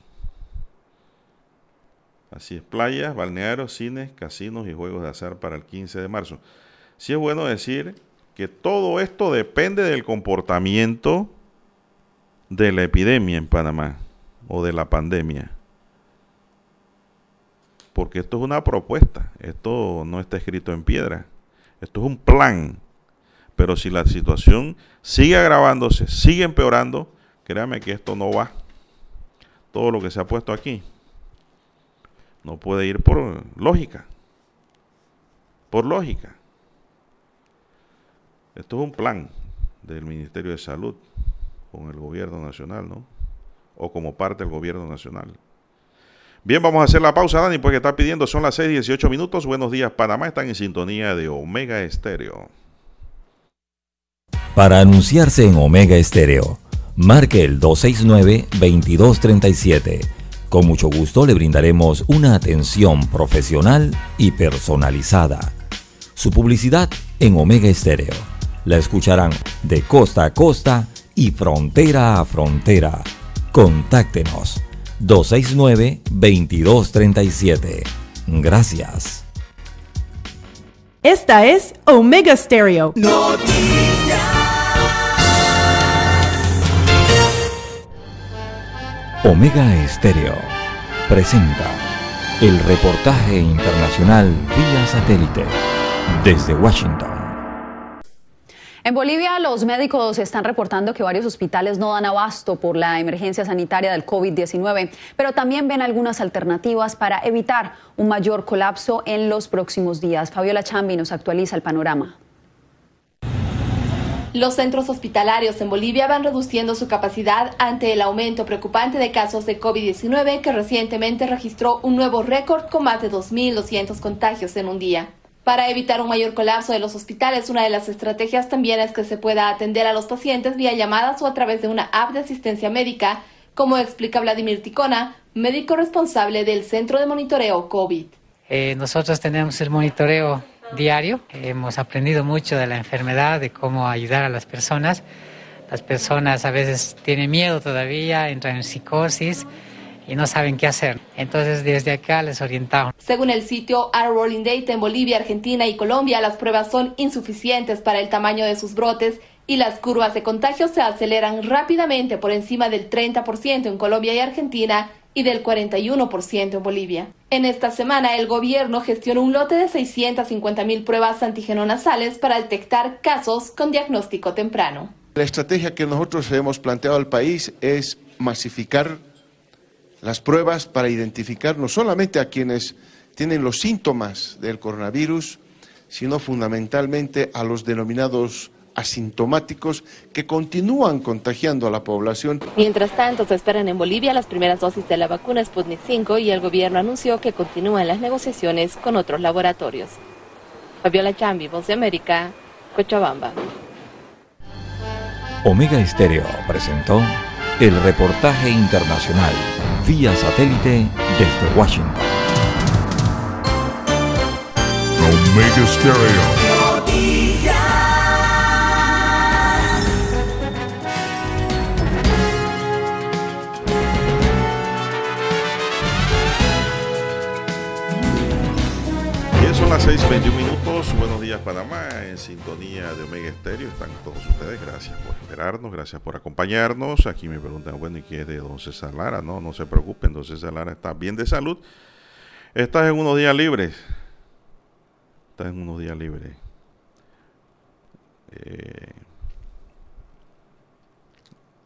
Así es, playas, balnearios, cines, casinos y juegos de azar para el 15 de marzo. Sí es bueno decir que todo esto depende del comportamiento de la epidemia en Panamá o de la pandemia. Porque esto es una propuesta, esto no está escrito en piedra, esto es un plan. Pero si la situación sigue agravándose, sigue empeorando, créame que esto no va. Todo lo que se ha puesto aquí no puede ir por lógica. Por lógica. Esto es un plan del Ministerio de Salud con el gobierno nacional, ¿no? O como parte del gobierno nacional. Bien, vamos a hacer la pausa, Dani, porque está pidiendo, son las 6 y 18 minutos. Buenos días, Panamá, están en sintonía de Omega Estéreo. Para anunciarse en Omega Estéreo, marque el 269-2237. Con mucho gusto le brindaremos una atención profesional y personalizada. Su publicidad en Omega Estéreo. La escucharán de costa a costa y frontera a frontera. Contáctenos 269-2237. Gracias. Esta es Omega Stereo. Omega Estéreo presenta el reportaje internacional vía satélite desde Washington. En Bolivia, los médicos están reportando que varios hospitales no dan abasto por la emergencia sanitaria del COVID-19, pero también ven algunas alternativas para evitar un mayor colapso en los próximos días. Fabiola Chambi nos actualiza el panorama. Los centros hospitalarios en Bolivia van reduciendo su capacidad ante el aumento preocupante de casos de COVID-19 que recientemente registró un nuevo récord con más de 2.200 contagios en un día. Para evitar un mayor colapso de los hospitales, una de las estrategias también es que se pueda atender a los pacientes vía llamadas o a través de una app de asistencia médica, como explica Vladimir Ticona, médico responsable del Centro de Monitoreo COVID. Eh, nosotros tenemos el monitoreo diario, hemos aprendido mucho de la enfermedad, de cómo ayudar a las personas. Las personas a veces tienen miedo todavía, entran en psicosis y no saben qué hacer. Entonces desde acá les orientamos. Según el sitio Our Rolling Data en Bolivia, Argentina y Colombia, las pruebas son insuficientes para el tamaño de sus brotes y las curvas de contagio se aceleran rápidamente por encima del 30% en Colombia y Argentina y del 41% en Bolivia. En esta semana, el gobierno gestionó un lote de 650 mil pruebas antígeno-nasales para detectar casos con diagnóstico temprano. La estrategia que nosotros hemos planteado al país es masificar las pruebas para identificar no solamente a quienes tienen los síntomas del coronavirus, sino fundamentalmente a los denominados asintomáticos que continúan contagiando a la población. Mientras tanto, se esperan en Bolivia las primeras dosis de la vacuna Sputnik 5 y el gobierno anunció que continúan las negociaciones con otros laboratorios. Fabiola Chambi, Voz de América, Cochabamba. Omega Estéreo presentó el reportaje internacional vía satélite desde Washington. Son las 6:21 minutos. Buenos días, Panamá. En sintonía de Omega Estéreo están todos ustedes. Gracias por esperarnos, gracias por acompañarnos. Aquí me preguntan, bueno, ¿y qué es de don César Lara? No, no se preocupen, don César Lara está bien de salud. Estás en unos días libres. Estás en unos días libres. Eh,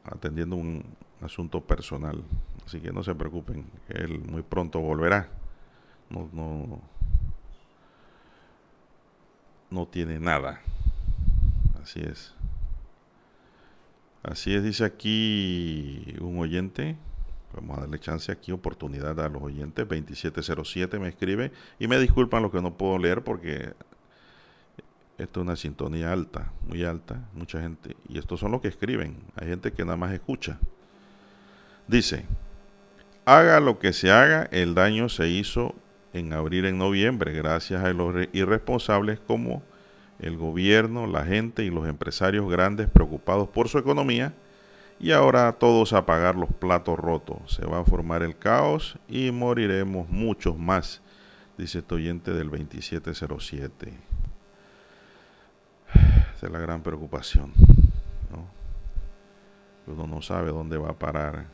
atendiendo un asunto personal. Así que no se preocupen, él muy pronto volverá. No, no, no tiene nada. Así es. Así es, dice aquí un oyente. Vamos a darle chance aquí, oportunidad a los oyentes. 2707 me escribe. Y me disculpan lo que no puedo leer porque esto es una sintonía alta, muy alta, mucha gente. Y estos son los que escriben. Hay gente que nada más escucha. Dice, haga lo que se haga, el daño se hizo en abril, en noviembre, gracias a los irresponsables como el gobierno, la gente y los empresarios grandes preocupados por su economía. Y ahora todos a pagar los platos rotos. Se va a formar el caos y moriremos muchos más, dice este oyente del 2707. Esa es la gran preocupación. ¿no? Uno no sabe dónde va a parar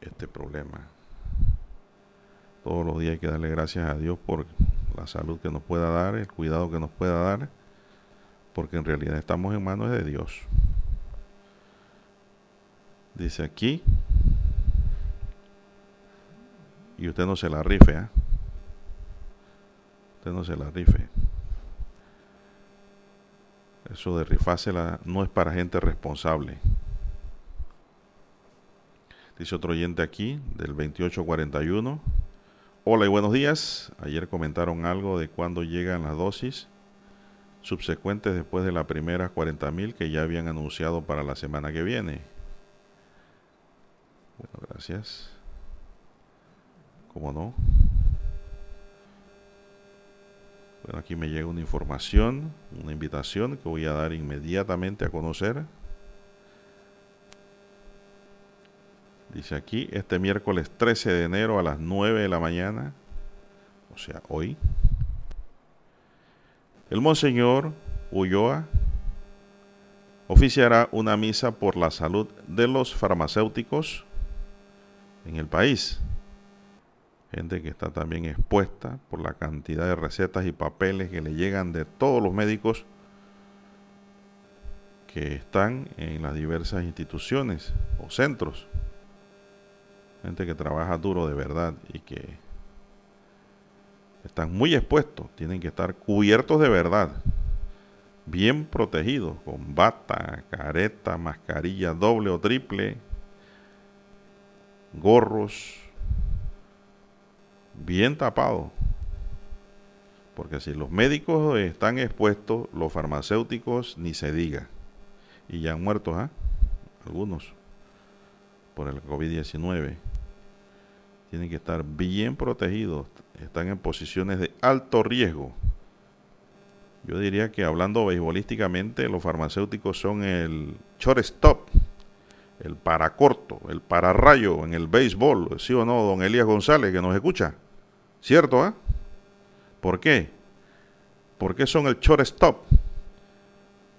este problema. Todos los días hay que darle gracias a Dios por la salud que nos pueda dar, el cuidado que nos pueda dar, porque en realidad estamos en manos de Dios. Dice aquí, y usted no se la rife, ¿eh? Usted no se la rife. Eso de rifársela no es para gente responsable. Dice otro oyente aquí, del 2841. Hola y buenos días. Ayer comentaron algo de cuándo llegan las dosis subsecuentes después de las primeras 40.000 que ya habían anunciado para la semana que viene. Bueno, gracias. ¿Cómo no? Bueno, aquí me llega una información, una invitación que voy a dar inmediatamente a conocer. Dice aquí, este miércoles 13 de enero a las 9 de la mañana, o sea, hoy, el Monseñor Ulloa oficiará una misa por la salud de los farmacéuticos en el país gente que está también expuesta por la cantidad de recetas y papeles que le llegan de todos los médicos que están en las diversas instituciones o centros. Gente que trabaja duro de verdad y que están muy expuestos, tienen que estar cubiertos de verdad, bien protegidos, con bata, careta, mascarilla doble o triple, gorros, bien tapado. Porque si los médicos están expuestos, los farmacéuticos ni se diga. Y ya han muerto, ¿ah? Algunos por el COVID-19. Tienen que estar bien protegidos. Están en posiciones de alto riesgo. Yo diría que hablando beisbolísticamente, los farmacéuticos son el shortstop, el paracorto, el pararrayo en el béisbol, ¿sí o no, don Elías González, que nos escucha? ¿Cierto? Ah? ¿Por qué? ¿Por qué son el shortstop?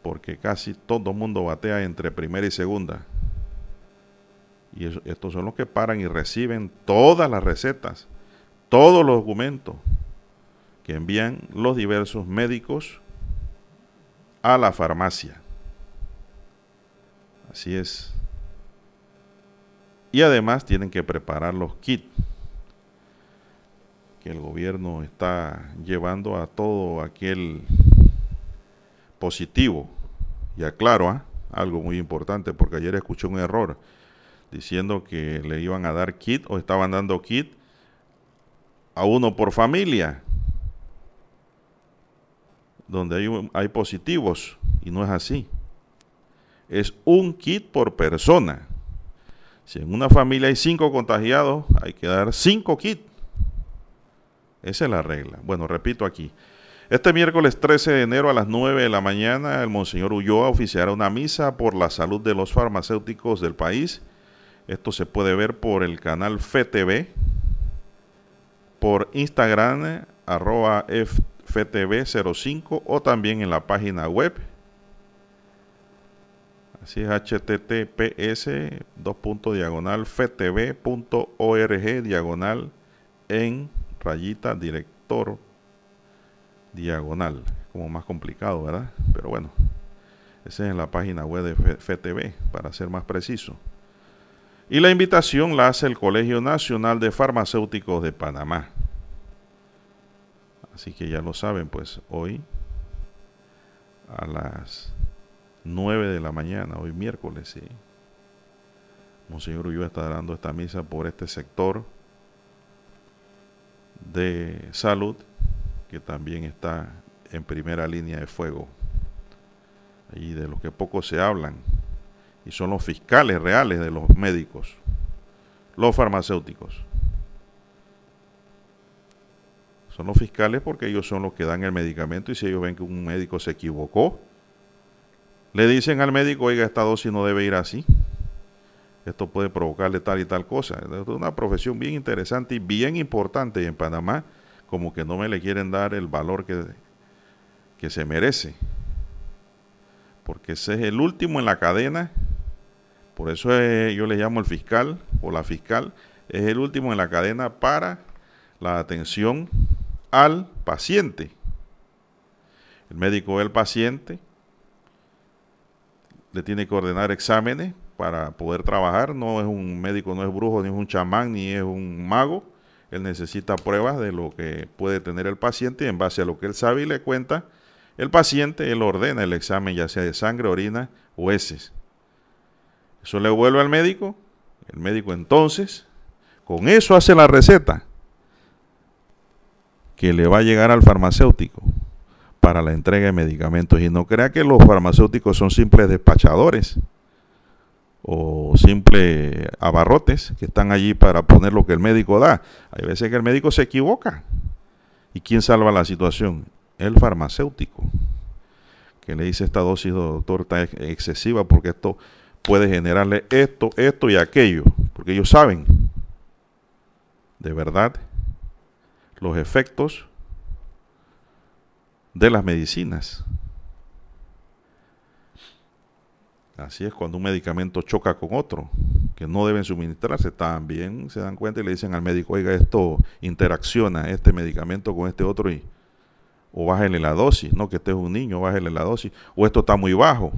Porque casi todo mundo batea entre primera y segunda. Y estos son los que paran y reciben todas las recetas, todos los documentos que envían los diversos médicos a la farmacia. Así es. Y además tienen que preparar los kits que el gobierno está llevando a todo aquel positivo. Y aclaro ¿ah? algo muy importante, porque ayer escuché un error diciendo que le iban a dar kit o estaban dando kit a uno por familia, donde hay, hay positivos, y no es así. Es un kit por persona. Si en una familia hay cinco contagiados, hay que dar cinco kits esa es la regla. Bueno, repito aquí. Este miércoles 13 de enero a las 9 de la mañana, el Monseñor Ulloa oficiará una misa por la salud de los farmacéuticos del país. Esto se puede ver por el canal FTV, por Instagram, arroba FTV05 o también en la página web. Así es https diagonal ftv.org diagonal en rayita director diagonal. Como más complicado, ¿verdad? Pero bueno, esa es en la página web de FTV, para ser más preciso. Y la invitación la hace el Colegio Nacional de Farmacéuticos de Panamá. Así que ya lo saben, pues hoy a las 9 de la mañana, hoy miércoles, sí. Monseñor Ulloa está dando esta misa por este sector de salud que también está en primera línea de fuego y de los que poco se hablan y son los fiscales reales de los médicos, los farmacéuticos. Son los fiscales porque ellos son los que dan el medicamento y si ellos ven que un médico se equivocó, le dicen al médico, oiga, esta dosis no debe ir así esto puede provocarle tal y tal cosa. Es una profesión bien interesante y bien importante y en Panamá como que no me le quieren dar el valor que, que se merece. porque ese es el último en la cadena. Por eso yo le llamo el fiscal o la fiscal, es el último en la cadena para la atención al paciente. El médico del paciente le tiene que ordenar exámenes para poder trabajar. No es un médico, no es brujo, ni es un chamán, ni es un mago. Él necesita pruebas de lo que puede tener el paciente y en base a lo que él sabe y le cuenta, el paciente, él ordena el examen ya sea de sangre, orina o heces. Eso le vuelve al médico. El médico entonces, con eso hace la receta que le va a llegar al farmacéutico para la entrega de medicamentos. Y no crea que los farmacéuticos son simples despachadores o simples abarrotes que están allí para poner lo que el médico da. Hay veces que el médico se equivoca. ¿Y quién salva la situación? El farmacéutico, que le dice esta dosis, doctor, está excesiva porque esto puede generarle esto, esto y aquello, porque ellos saben de verdad los efectos de las medicinas. Así es cuando un medicamento choca con otro, que no deben suministrarse, también se dan cuenta y le dicen al médico, oiga, esto interacciona este medicamento con este otro y o bájele la dosis, no que este es un niño, bájele la dosis, o esto está muy bajo.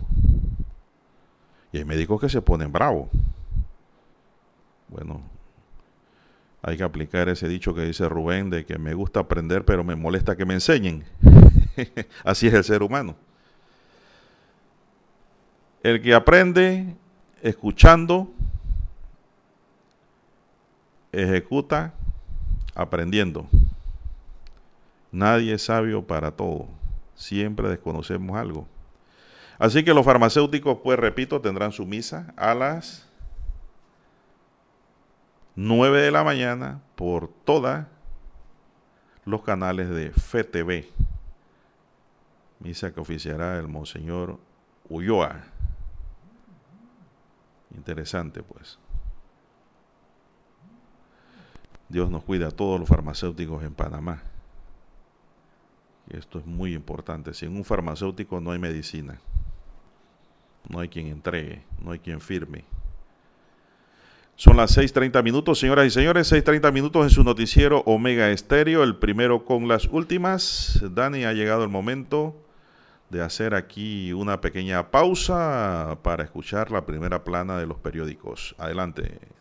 Y hay médicos que se ponen bravos. Bueno, hay que aplicar ese dicho que dice Rubén de que me gusta aprender, pero me molesta que me enseñen. Así es el ser humano. El que aprende escuchando, ejecuta aprendiendo. Nadie es sabio para todo. Siempre desconocemos algo. Así que los farmacéuticos, pues repito, tendrán su misa a las 9 de la mañana por todos los canales de FTV. Misa que oficiará el Monseñor Ulloa. Interesante, pues. Dios nos cuida a todos los farmacéuticos en Panamá. Esto es muy importante. Sin un farmacéutico no hay medicina. No hay quien entregue, no hay quien firme. Son las 6.30 minutos, señoras y señores, 6.30 minutos en su noticiero Omega Estéreo, el primero con las últimas. Dani, ha llegado el momento de hacer aquí una pequeña pausa para escuchar la primera plana de los periódicos. Adelante.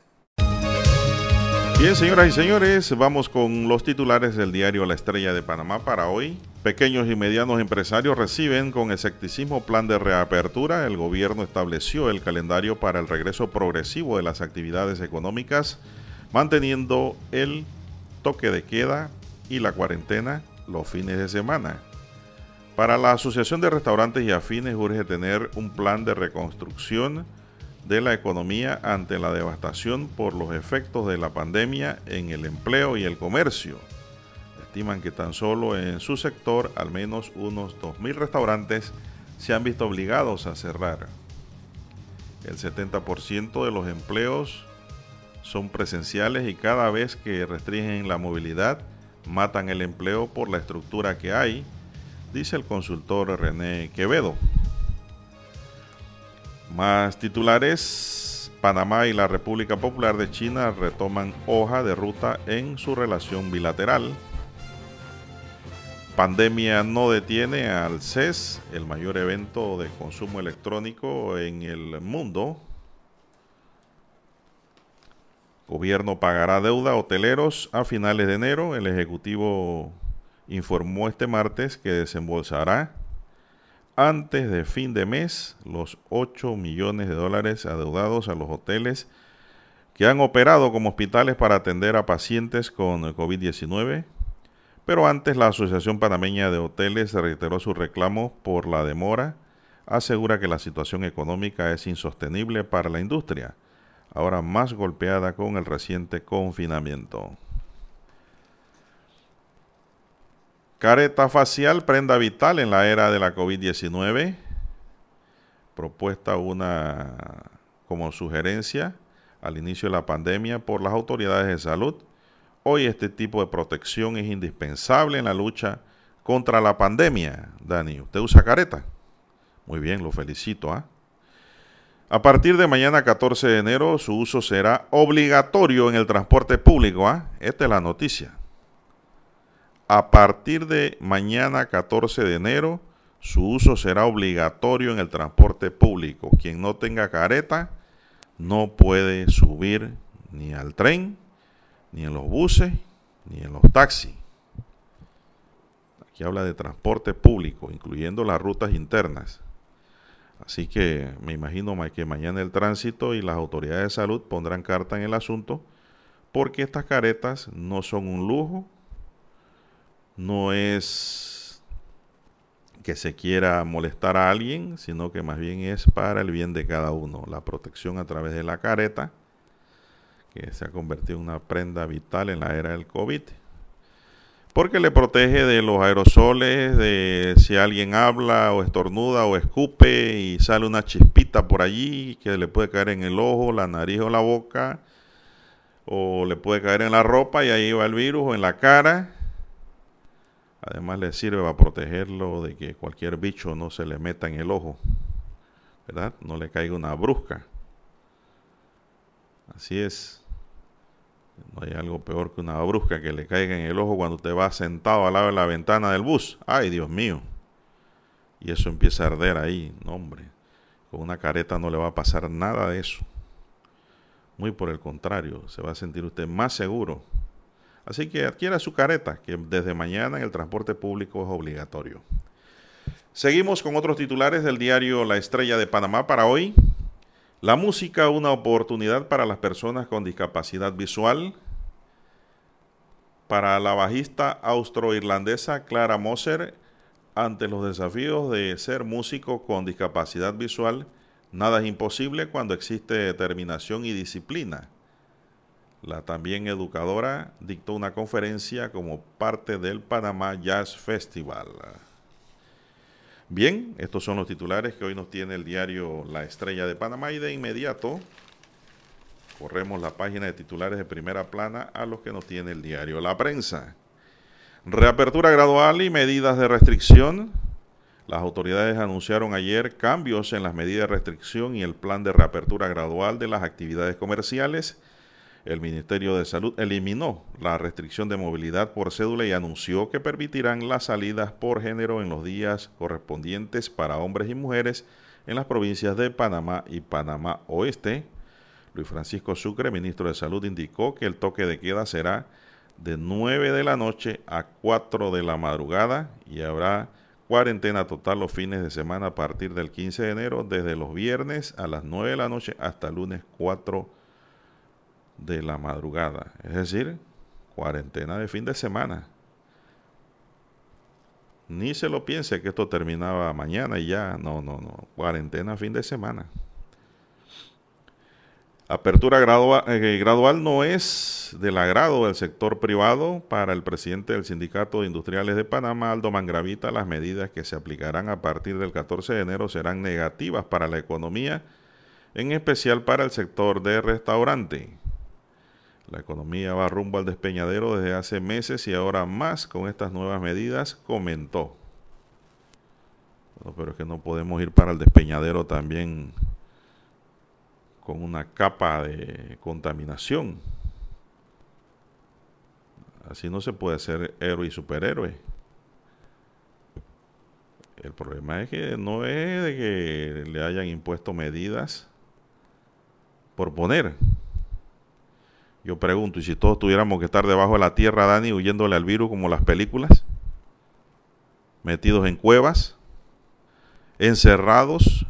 Bien, señoras y señores, vamos con los titulares del diario La Estrella de Panamá para hoy. Pequeños y medianos empresarios reciben con escepticismo plan de reapertura. El gobierno estableció el calendario para el regreso progresivo de las actividades económicas, manteniendo el toque de queda y la cuarentena los fines de semana. Para la Asociación de Restaurantes y Afines urge tener un plan de reconstrucción de la economía ante la devastación por los efectos de la pandemia en el empleo y el comercio. Estiman que tan solo en su sector al menos unos 2.000 restaurantes se han visto obligados a cerrar. El 70% de los empleos son presenciales y cada vez que restringen la movilidad matan el empleo por la estructura que hay dice el consultor René Quevedo. Más titulares, Panamá y la República Popular de China retoman hoja de ruta en su relación bilateral. Pandemia no detiene al CES, el mayor evento de consumo electrónico en el mundo. Gobierno pagará deuda a hoteleros a finales de enero. El Ejecutivo informó este martes que desembolsará antes de fin de mes los 8 millones de dólares adeudados a los hoteles que han operado como hospitales para atender a pacientes con COVID-19. Pero antes la Asociación Panameña de Hoteles reiteró su reclamo por la demora. Asegura que la situación económica es insostenible para la industria, ahora más golpeada con el reciente confinamiento. Careta facial, prenda vital en la era de la COVID-19. Propuesta una como sugerencia al inicio de la pandemia por las autoridades de salud. Hoy este tipo de protección es indispensable en la lucha contra la pandemia. Dani, ¿usted usa careta? Muy bien, lo felicito. ¿ah? A partir de mañana 14 de enero, su uso será obligatorio en el transporte público. ¿ah? Esta es la noticia. A partir de mañana 14 de enero, su uso será obligatorio en el transporte público. Quien no tenga careta no puede subir ni al tren, ni en los buses, ni en los taxis. Aquí habla de transporte público, incluyendo las rutas internas. Así que me imagino que mañana el tránsito y las autoridades de salud pondrán carta en el asunto porque estas caretas no son un lujo, no es que se quiera molestar a alguien, sino que más bien es para el bien de cada uno. La protección a través de la careta, que se ha convertido en una prenda vital en la era del COVID porque le protege de los aerosoles, de si alguien habla o estornuda o escupe y sale una chispita por allí que le puede caer en el ojo, la nariz o la boca, o le puede caer en la ropa y ahí va el virus o en la cara. Además le sirve para protegerlo de que cualquier bicho no se le meta en el ojo, ¿verdad? No le caiga una brusca. Así es. No hay algo peor que una brusca que le caiga en el ojo cuando te va sentado al lado de la ventana del bus. Ay, Dios mío. Y eso empieza a arder ahí. No, hombre. Con una careta no le va a pasar nada de eso. Muy por el contrario, se va a sentir usted más seguro. Así que adquiera su careta, que desde mañana en el transporte público es obligatorio. Seguimos con otros titulares del diario La Estrella de Panamá para hoy. La música, una oportunidad para las personas con discapacidad visual. Para la bajista austroirlandesa Clara Moser, ante los desafíos de ser músico con discapacidad visual, nada es imposible cuando existe determinación y disciplina. La también educadora dictó una conferencia como parte del Panamá Jazz Festival. Bien, estos son los titulares que hoy nos tiene el diario La Estrella de Panamá y de inmediato corremos la página de titulares de primera plana a los que nos tiene el diario La Prensa. Reapertura gradual y medidas de restricción. Las autoridades anunciaron ayer cambios en las medidas de restricción y el plan de reapertura gradual de las actividades comerciales el Ministerio de Salud eliminó la restricción de movilidad por cédula y anunció que permitirán las salidas por género en los días correspondientes para hombres y mujeres en las provincias de Panamá y Panamá Oeste. Luis Francisco Sucre, ministro de Salud, indicó que el toque de queda será de 9 de la noche a 4 de la madrugada y habrá cuarentena total los fines de semana a partir del 15 de enero, desde los viernes a las 9 de la noche hasta lunes 4 de de la madrugada, es decir, cuarentena de fin de semana. Ni se lo piense que esto terminaba mañana y ya, no, no, no, cuarentena fin de semana. Apertura gradual, eh, gradual, no es del agrado del sector privado. Para el presidente del Sindicato de Industriales de Panamá, Aldo Mangravita, las medidas que se aplicarán a partir del 14 de enero serán negativas para la economía, en especial para el sector de restaurante. La economía va rumbo al despeñadero desde hace meses y ahora más con estas nuevas medidas, comentó. pero es que no podemos ir para el despeñadero también con una capa de contaminación. Así no se puede ser héroe y superhéroe. El problema es que no es de que le hayan impuesto medidas por poner, yo pregunto, ¿y si todos tuviéramos que estar debajo de la tierra, Dani, huyéndole al virus como las películas? Metidos en cuevas, encerrados,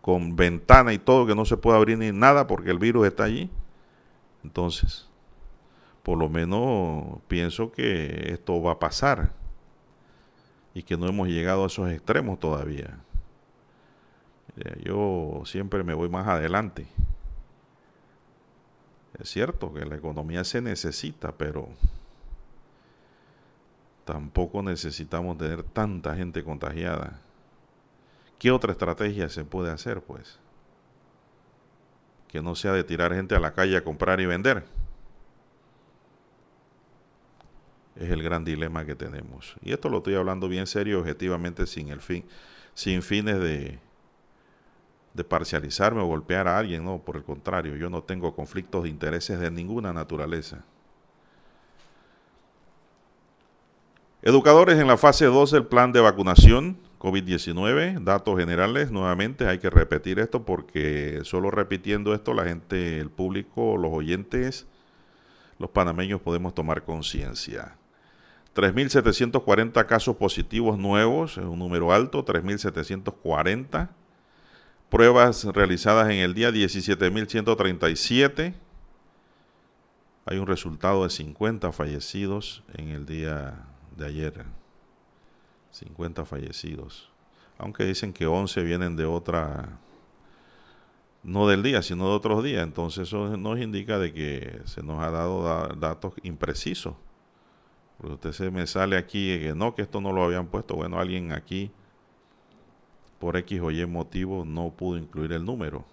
con ventana y todo, que no se puede abrir ni nada porque el virus está allí. Entonces, por lo menos pienso que esto va a pasar y que no hemos llegado a esos extremos todavía. Yo siempre me voy más adelante. Es cierto que la economía se necesita, pero tampoco necesitamos tener tanta gente contagiada. ¿Qué otra estrategia se puede hacer, pues? Que no sea de tirar gente a la calle a comprar y vender. Es el gran dilema que tenemos. Y esto lo estoy hablando bien serio, objetivamente, sin el fin, sin fines de, de parcializarme o golpear a alguien, no, por el contrario, yo no tengo conflictos de intereses de ninguna naturaleza. Educadores en la fase 2 del plan de vacunación COVID-19, datos generales, nuevamente hay que repetir esto porque solo repitiendo esto la gente, el público, los oyentes, los panameños podemos tomar conciencia. 3.740 casos positivos nuevos, es un número alto, 3.740. Pruebas realizadas en el día 17.137. Hay un resultado de 50 fallecidos en el día de ayer. 50 fallecidos. Aunque dicen que 11 vienen de otra, no del día, sino de otros días. Entonces eso nos indica de que se nos ha dado datos imprecisos. Porque usted se me sale aquí que no, que esto no lo habían puesto. Bueno, alguien aquí, por X o Y motivo, no pudo incluir el número.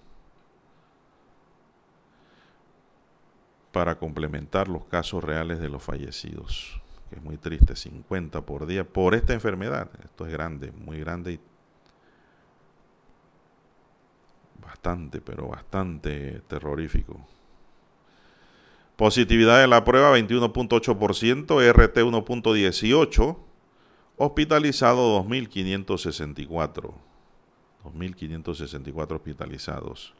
Para complementar los casos reales de los fallecidos que es muy triste, 50 por día por esta enfermedad. Esto es grande, muy grande y bastante, pero bastante terrorífico. Positividad de la prueba 21.8%, RT 1.18, hospitalizado 2.564. 2.564 hospitalizados.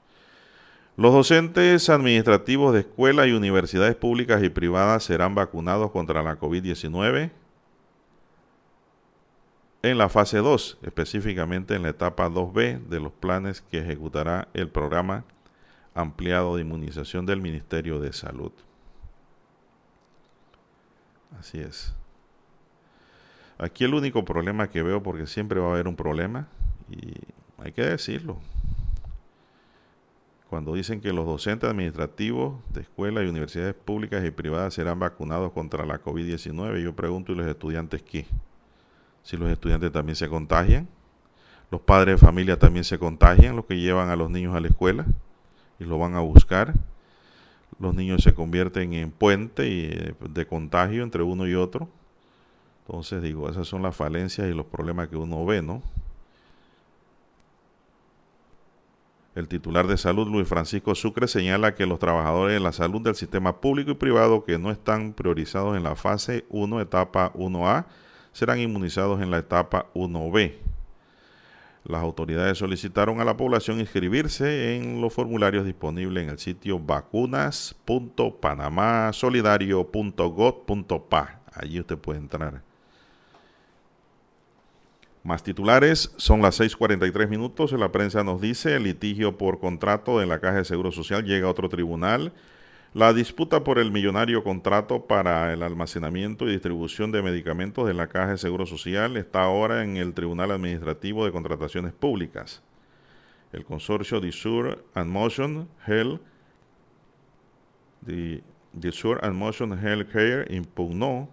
Los docentes administrativos de escuelas y universidades públicas y privadas serán vacunados contra la COVID-19 en la fase 2, específicamente en la etapa 2B de los planes que ejecutará el programa ampliado de inmunización del Ministerio de Salud. Así es. Aquí el único problema que veo, porque siempre va a haber un problema, y hay que decirlo, cuando dicen que los docentes administrativos de escuelas y universidades públicas y privadas serán vacunados contra la COVID-19, yo pregunto, ¿y los estudiantes qué? Si los estudiantes también se contagian, los padres de familia también se contagian, los que llevan a los niños a la escuela y lo van a buscar. Los niños se convierten en puente eh, de contagio entre uno y otro. Entonces digo, esas son las falencias y los problemas que uno ve, ¿no? El titular de salud, Luis Francisco Sucre, señala que los trabajadores de la salud del sistema público y privado que no están priorizados en la fase 1, etapa 1A, serán inmunizados en la etapa 1B. Las autoridades solicitaron a la población inscribirse en los formularios disponibles en el sitio vacunas.panamasolidario.gov.pa. Allí usted puede entrar. Más titulares, son las 6:43 minutos. La prensa nos dice: el litigio por contrato de la Caja de Seguro Social llega a otro tribunal. La disputa por el millonario contrato para el almacenamiento y distribución de medicamentos de la Caja de Seguro Social está ahora en el Tribunal Administrativo de Contrataciones Públicas. El consorcio Disur and Motion Health, Disur and Motion Healthcare impugnó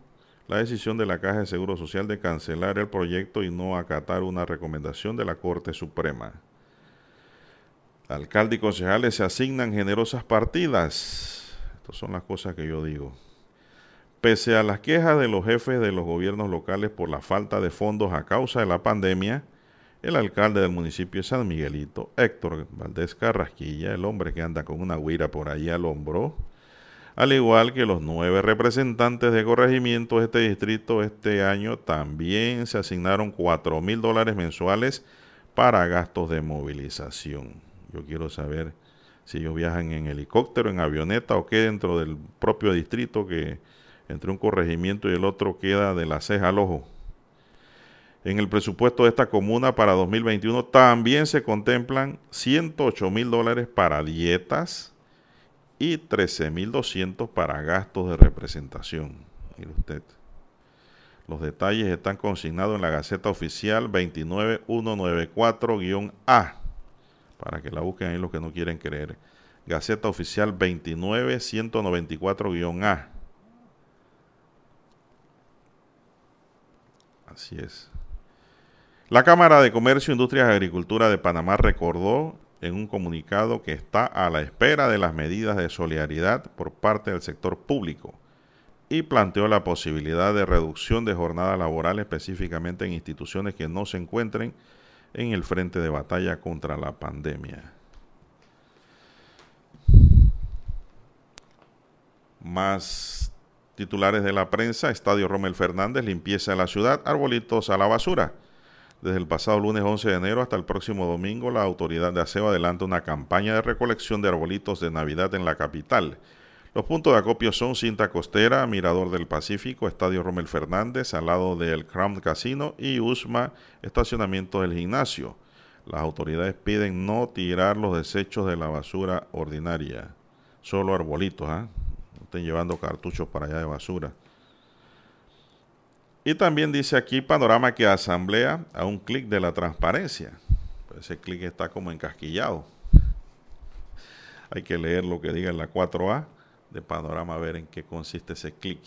la decisión de la Caja de Seguro Social de cancelar el proyecto y no acatar una recomendación de la Corte Suprema. Alcalde y concejales se asignan generosas partidas. Estas son las cosas que yo digo. Pese a las quejas de los jefes de los gobiernos locales por la falta de fondos a causa de la pandemia, el alcalde del municipio de San Miguelito, Héctor Valdés Carrasquilla, el hombre que anda con una guira por ahí al hombro, al igual que los nueve representantes de corregimiento de este distrito este año también se asignaron cuatro mil dólares mensuales para gastos de movilización. Yo quiero saber si ellos viajan en helicóptero, en avioneta o qué dentro del propio distrito que entre un corregimiento y el otro queda de la ceja al ojo. En el presupuesto de esta comuna para 2021 también se contemplan 108 mil dólares para dietas, y 13.200 para gastos de representación. Mire usted. Los detalles están consignados en la Gaceta Oficial 29194-A, para que la busquen ahí los que no quieren creer. Gaceta Oficial 29194-A. Así es. La Cámara de Comercio, Industrias y Agricultura de Panamá recordó en un comunicado que está a la espera de las medidas de solidaridad por parte del sector público y planteó la posibilidad de reducción de jornada laboral específicamente en instituciones que no se encuentren en el frente de batalla contra la pandemia. Más titulares de la prensa, Estadio Romel Fernández, limpieza de la ciudad, arbolitos a la basura. Desde el pasado lunes 11 de enero hasta el próximo domingo, la autoridad de aseo adelanta una campaña de recolección de arbolitos de Navidad en la capital. Los puntos de acopio son Cinta Costera, Mirador del Pacífico, Estadio Romel Fernández, al lado del Crown Casino y Usma, estacionamiento del gimnasio. Las autoridades piden no tirar los desechos de la basura ordinaria, solo arbolitos, ¿ah? no estén llevando cartuchos para allá de basura. Y también dice aquí panorama que asamblea a un clic de la transparencia. ese clic está como encasquillado. Hay que leer lo que diga en la 4A de panorama a ver en qué consiste ese clic.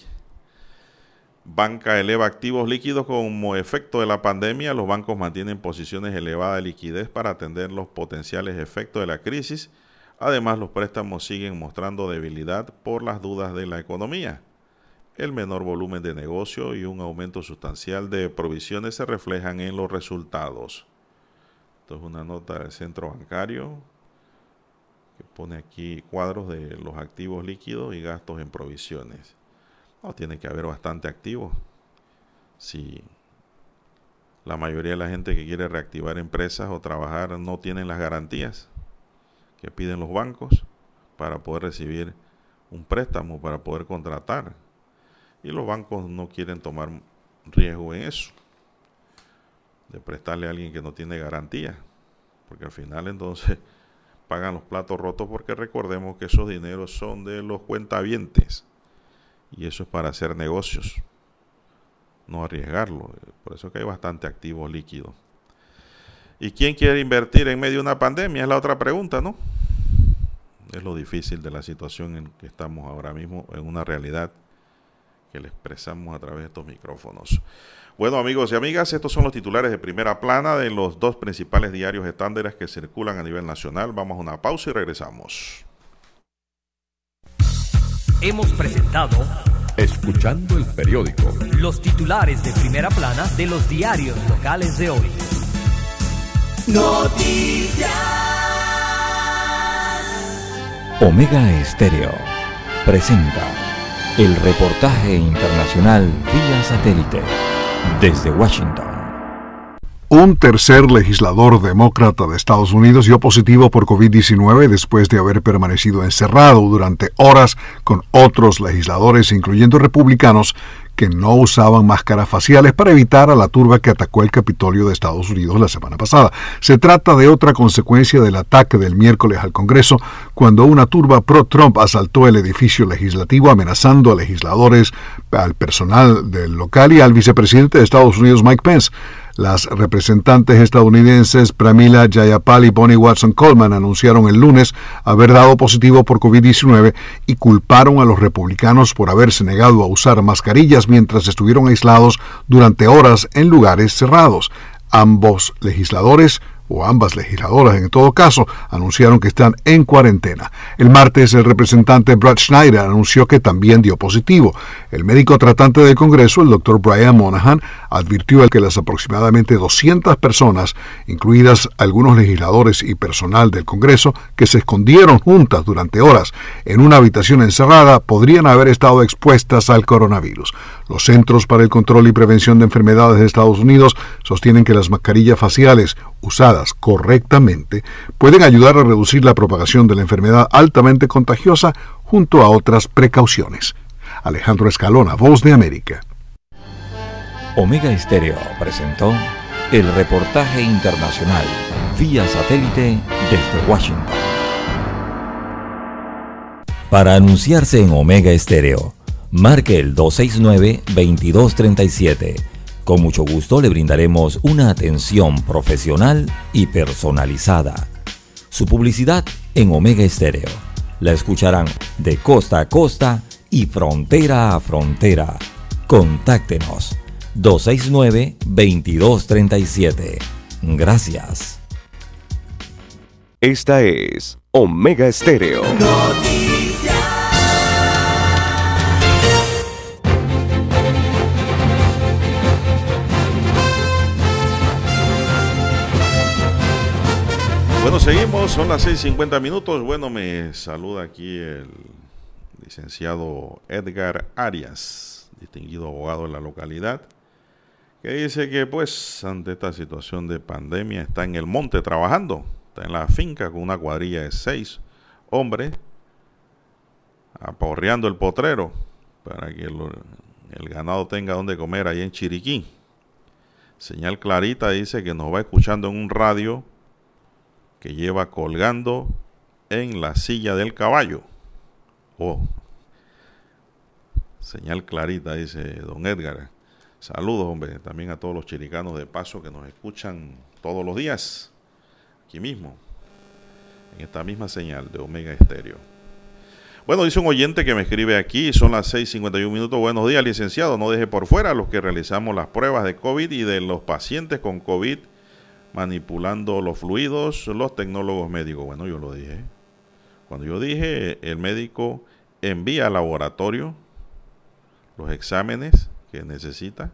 Banca eleva activos líquidos como efecto de la pandemia. Los bancos mantienen posiciones elevadas de liquidez para atender los potenciales efectos de la crisis. Además, los préstamos siguen mostrando debilidad por las dudas de la economía. El menor volumen de negocio y un aumento sustancial de provisiones se reflejan en los resultados. Esto es una nota del centro bancario que pone aquí cuadros de los activos líquidos y gastos en provisiones. No, tiene que haber bastante activos. Si la mayoría de la gente que quiere reactivar empresas o trabajar no tienen las garantías que piden los bancos para poder recibir un préstamo, para poder contratar. Y los bancos no quieren tomar riesgo en eso, de prestarle a alguien que no tiene garantía, porque al final entonces pagan los platos rotos porque recordemos que esos dineros son de los cuentavientes y eso es para hacer negocios, no arriesgarlo. Por eso que hay bastante activo líquido. ¿Y quién quiere invertir en medio de una pandemia? Es la otra pregunta, ¿no? Es lo difícil de la situación en que estamos ahora mismo, en una realidad que le expresamos a través de estos micrófonos. Bueno, amigos y amigas, estos son los titulares de primera plana de los dos principales diarios estándares que circulan a nivel nacional. Vamos a una pausa y regresamos. Hemos presentado Escuchando el periódico. los titulares de primera plana de los diarios locales de hoy. Noticias. Omega Estéreo presenta el reportaje internacional vía satélite desde Washington. Un tercer legislador demócrata de Estados Unidos dio positivo por COVID-19 después de haber permanecido encerrado durante horas con otros legisladores, incluyendo republicanos, que no usaban máscaras faciales para evitar a la turba que atacó el Capitolio de Estados Unidos la semana pasada. Se trata de otra consecuencia del ataque del miércoles al Congreso, cuando una turba pro-Trump asaltó el edificio legislativo amenazando a legisladores, al personal del local y al vicepresidente de Estados Unidos, Mike Pence. Las representantes estadounidenses Pramila Jayapal y Bonnie Watson Coleman anunciaron el lunes haber dado positivo por COVID-19 y culparon a los republicanos por haberse negado a usar mascarillas mientras estuvieron aislados durante horas en lugares cerrados. Ambos legisladores o ambas legisladoras en todo caso, anunciaron que están en cuarentena. El martes el representante Brad Schneider anunció que también dio positivo. El médico tratante del Congreso, el doctor Brian Monahan, advirtió que las aproximadamente 200 personas, incluidas algunos legisladores y personal del Congreso, que se escondieron juntas durante horas en una habitación encerrada, podrían haber estado expuestas al coronavirus. Los Centros para el Control y Prevención de Enfermedades de Estados Unidos sostienen que las mascarillas faciales usadas correctamente pueden ayudar a reducir la propagación de la enfermedad altamente contagiosa junto a otras precauciones. Alejandro Escalona, Voz de América. Omega Estéreo presentó el reportaje internacional vía satélite desde Washington. Para anunciarse en Omega Estéreo, marque el 269-2237. Con mucho gusto le brindaremos una atención profesional y personalizada. Su publicidad en Omega Estéreo. La escucharán de costa a costa y frontera a frontera. Contáctenos 269-2237. Gracias. Esta es Omega Estéreo. Bueno, seguimos, son las 6.50 minutos. Bueno, me saluda aquí el licenciado Edgar Arias, distinguido abogado de la localidad, que dice que pues ante esta situación de pandemia está en el monte trabajando, está en la finca con una cuadrilla de seis hombres, aporreando el potrero para que el, el ganado tenga donde comer ahí en Chiriquí. Señal clarita dice que nos va escuchando en un radio que lleva colgando en la silla del caballo. Oh, señal clarita, dice don Edgar. Saludos, hombre, también a todos los chiricanos de paso que nos escuchan todos los días, aquí mismo, en esta misma señal de Omega Estéreo. Bueno, dice un oyente que me escribe aquí, son las 6:51 minutos. Buenos días, licenciado. No deje por fuera a los que realizamos las pruebas de COVID y de los pacientes con COVID manipulando los fluidos, los tecnólogos médicos. Bueno, yo lo dije. Cuando yo dije, el médico envía al laboratorio los exámenes que necesita.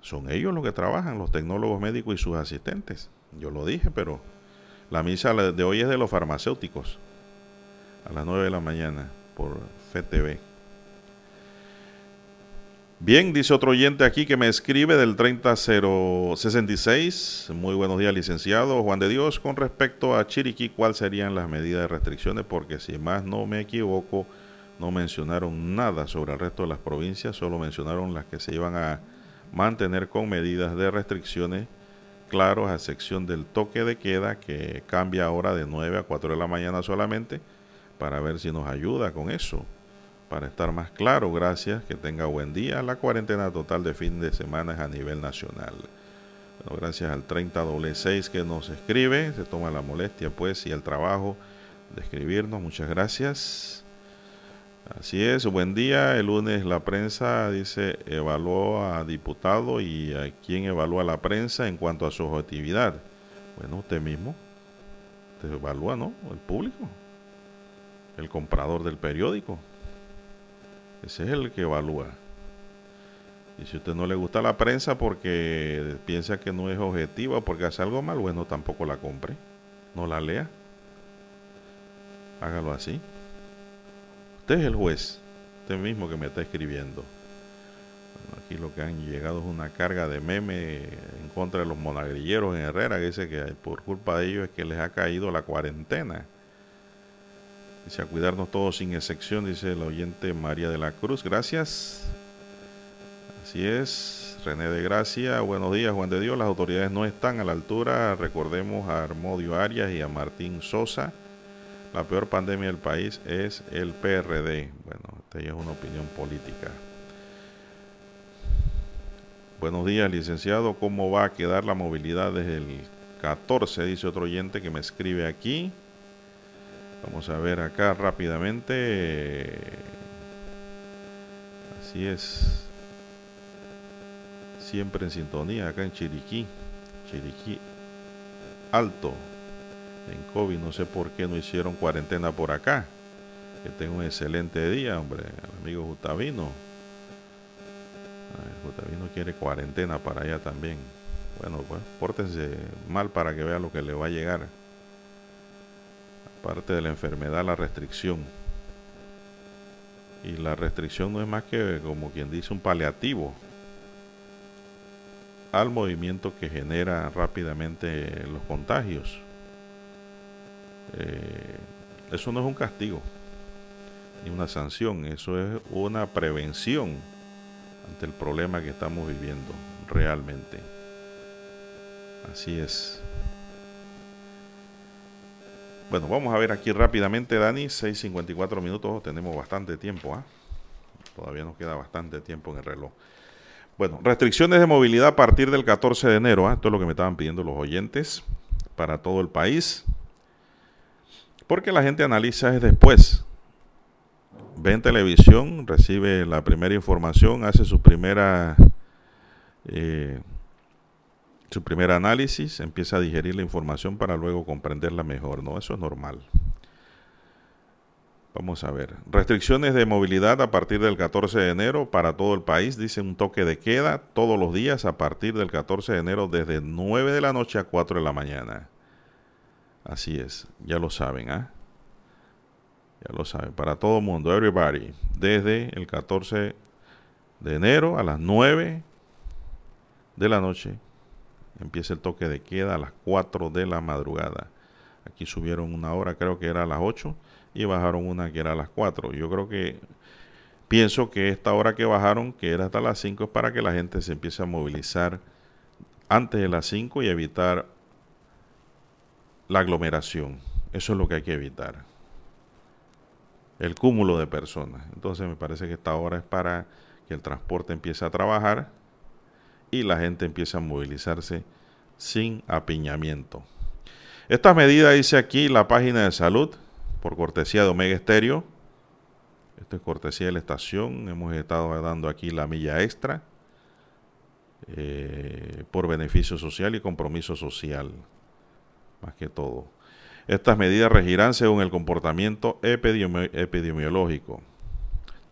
Son ellos los que trabajan, los tecnólogos médicos y sus asistentes. Yo lo dije, pero la misa de hoy es de los farmacéuticos. A las 9 de la mañana por FTV. Bien, dice otro oyente aquí que me escribe del 30066. Muy buenos días, licenciado Juan de Dios. Con respecto a Chiriquí, ¿cuáles serían las medidas de restricciones? Porque si más no me equivoco, no mencionaron nada sobre el resto de las provincias, solo mencionaron las que se iban a mantener con medidas de restricciones, claros, a excepción del toque de queda que cambia ahora de 9 a 4 de la mañana solamente, para ver si nos ayuda con eso para estar más claro, gracias, que tenga buen día. La cuarentena total de fin de semana es a nivel nacional. Bueno, gracias al 30W6 que nos escribe, se toma la molestia pues y el trabajo de escribirnos, muchas gracias. Así es, buen día. El lunes la prensa dice evaluó a diputado y a quién evalúa la prensa en cuanto a su objetividad. Bueno, usted mismo. Usted evalúa, ¿no? El público. El comprador del periódico. Ese es el que evalúa. Y si a usted no le gusta la prensa porque piensa que no es objetiva, porque hace algo mal, bueno, tampoco la compre. No la lea. Hágalo así. Usted es el juez. Usted mismo que me está escribiendo. aquí lo que han llegado es una carga de meme en contra de los monagrilleros en Herrera, que dice que por culpa de ellos es que les ha caído la cuarentena. Dice a cuidarnos todos sin excepción, dice el oyente María de la Cruz. Gracias. Así es. René de Gracia, buenos días, Juan de Dios. Las autoridades no están a la altura. Recordemos a Armodio Arias y a Martín Sosa. La peor pandemia del país es el PRD. Bueno, esta ya es una opinión política. Buenos días, licenciado. ¿Cómo va a quedar la movilidad desde el 14? Dice otro oyente que me escribe aquí. Vamos a ver acá rápidamente. Así es. Siempre en sintonía acá en Chiriquí. Chiriquí alto. En COVID no sé por qué no hicieron cuarentena por acá. Que tenga un excelente día, hombre. Amigo Jutavino. Jutavino quiere cuarentena para allá también. Bueno, pues pórtense mal para que vea lo que le va a llegar parte de la enfermedad la restricción. Y la restricción no es más que, como quien dice, un paliativo al movimiento que genera rápidamente los contagios. Eh, eso no es un castigo ni una sanción, eso es una prevención ante el problema que estamos viviendo realmente. Así es. Bueno, vamos a ver aquí rápidamente, Dani, 6.54 minutos, tenemos bastante tiempo, ¿ah? Todavía nos queda bastante tiempo en el reloj. Bueno, restricciones de movilidad a partir del 14 de enero, ¿ah? esto es lo que me estaban pidiendo los oyentes para todo el país. Porque la gente analiza es después. Ve en televisión, recibe la primera información, hace su primera eh, su primer análisis, empieza a digerir la información para luego comprenderla mejor, ¿no? Eso es normal. Vamos a ver. Restricciones de movilidad a partir del 14 de enero para todo el país. Dice un toque de queda todos los días a partir del 14 de enero desde 9 de la noche a 4 de la mañana. Así es, ya lo saben, ¿ah? Ya lo saben, para todo el mundo, everybody, desde el 14 de enero a las 9 de la noche empieza el toque de queda a las 4 de la madrugada. Aquí subieron una hora, creo que era a las 8, y bajaron una que era a las 4. Yo creo que pienso que esta hora que bajaron, que era hasta las 5, es para que la gente se empiece a movilizar antes de las 5 y evitar la aglomeración. Eso es lo que hay que evitar. El cúmulo de personas. Entonces me parece que esta hora es para que el transporte empiece a trabajar y la gente empiece a movilizarse sin apiñamiento. Esta medida dice aquí la página de salud por cortesía de Omega Estéreo. Esto es cortesía de la estación. Hemos estado dando aquí la milla extra eh, por beneficio social y compromiso social más que todo. Estas medidas regirán según el comportamiento epidemiológico.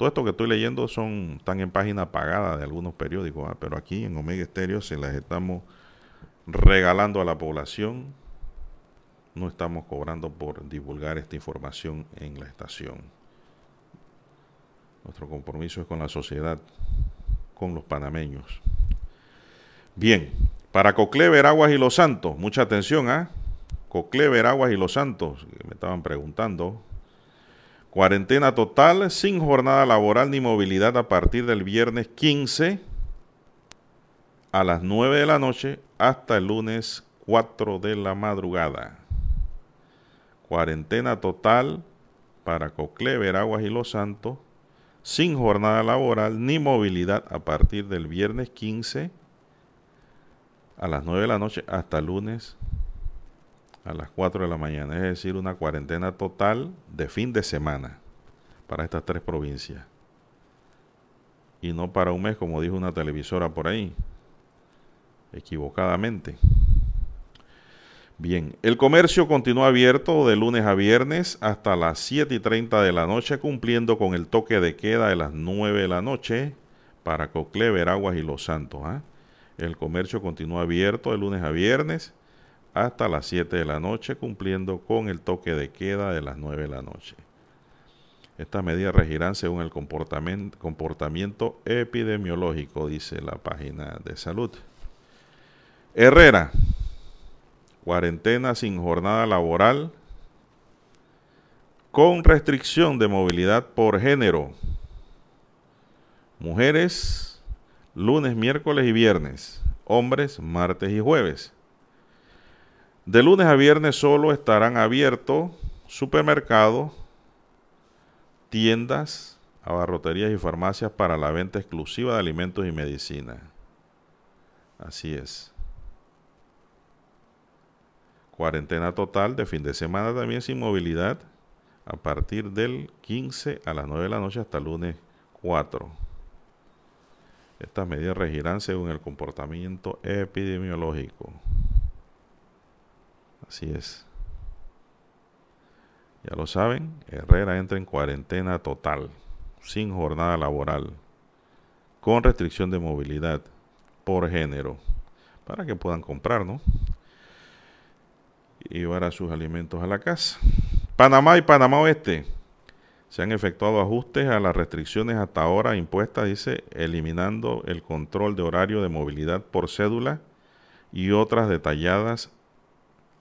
Todo esto que estoy leyendo son están en página pagada de algunos periódicos, ¿ah? pero aquí en Omega Estéreo se las estamos regalando a la población. No estamos cobrando por divulgar esta información en la estación. Nuestro compromiso es con la sociedad, con los panameños. Bien, para Cocle, Veraguas y Los Santos, mucha atención, ¿ah? Cocle, Veraguas y Los Santos, que me estaban preguntando. Cuarentena total, sin jornada laboral ni movilidad a partir del viernes 15 a las 9 de la noche hasta el lunes 4 de la madrugada. Cuarentena total para Cocle, Veraguas y Los Santos, sin jornada laboral ni movilidad a partir del viernes 15 a las 9 de la noche hasta el lunes a las 4 de la mañana, es decir, una cuarentena total de fin de semana para estas tres provincias. Y no para un mes, como dijo una televisora por ahí, equivocadamente. Bien, el comercio continúa abierto de lunes a viernes hasta las 7 y 30 de la noche, cumpliendo con el toque de queda de las 9 de la noche para Cocle, Veraguas y Los Santos. ¿ah? El comercio continúa abierto de lunes a viernes hasta las 7 de la noche, cumpliendo con el toque de queda de las 9 de la noche. Estas medidas regirán según el comportamiento, comportamiento epidemiológico, dice la página de salud. Herrera, cuarentena sin jornada laboral, con restricción de movilidad por género. Mujeres, lunes, miércoles y viernes. Hombres, martes y jueves. De lunes a viernes solo estarán abiertos supermercados, tiendas, abarroterías y farmacias para la venta exclusiva de alimentos y medicina. Así es. Cuarentena total de fin de semana también sin movilidad a partir del 15 a las 9 de la noche hasta lunes 4. Estas medidas regirán según el comportamiento epidemiológico. Así es. Ya lo saben, Herrera entra en cuarentena total, sin jornada laboral, con restricción de movilidad por género, para que puedan comprar, ¿no? Y llevar a sus alimentos a la casa. Panamá y Panamá Oeste. Se han efectuado ajustes a las restricciones hasta ahora impuestas, dice, eliminando el control de horario de movilidad por cédula y otras detalladas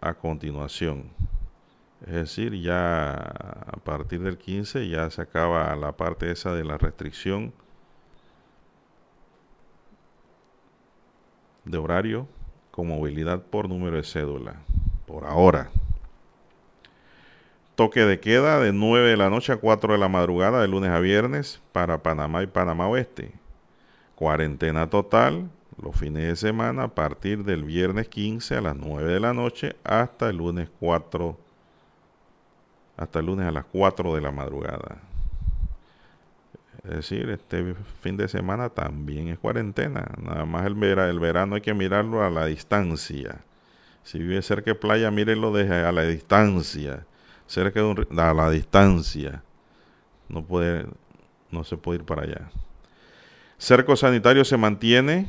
a continuación. Es decir, ya a partir del 15 ya se acaba la parte esa de la restricción de horario con movilidad por número de cédula. Por ahora. Toque de queda de 9 de la noche a 4 de la madrugada de lunes a viernes para Panamá y Panamá Oeste. Cuarentena total los fines de semana a partir del viernes 15 a las 9 de la noche hasta el lunes 4 hasta el lunes a las 4 de la madrugada. Es decir, este fin de semana también es cuarentena. Nada más el, el verano hay que mirarlo a la distancia. Si vive cerca de playa, mírenlo desde a la distancia. Cerca de un, a la distancia. No puede, no se puede ir para allá. Cerco sanitario se mantiene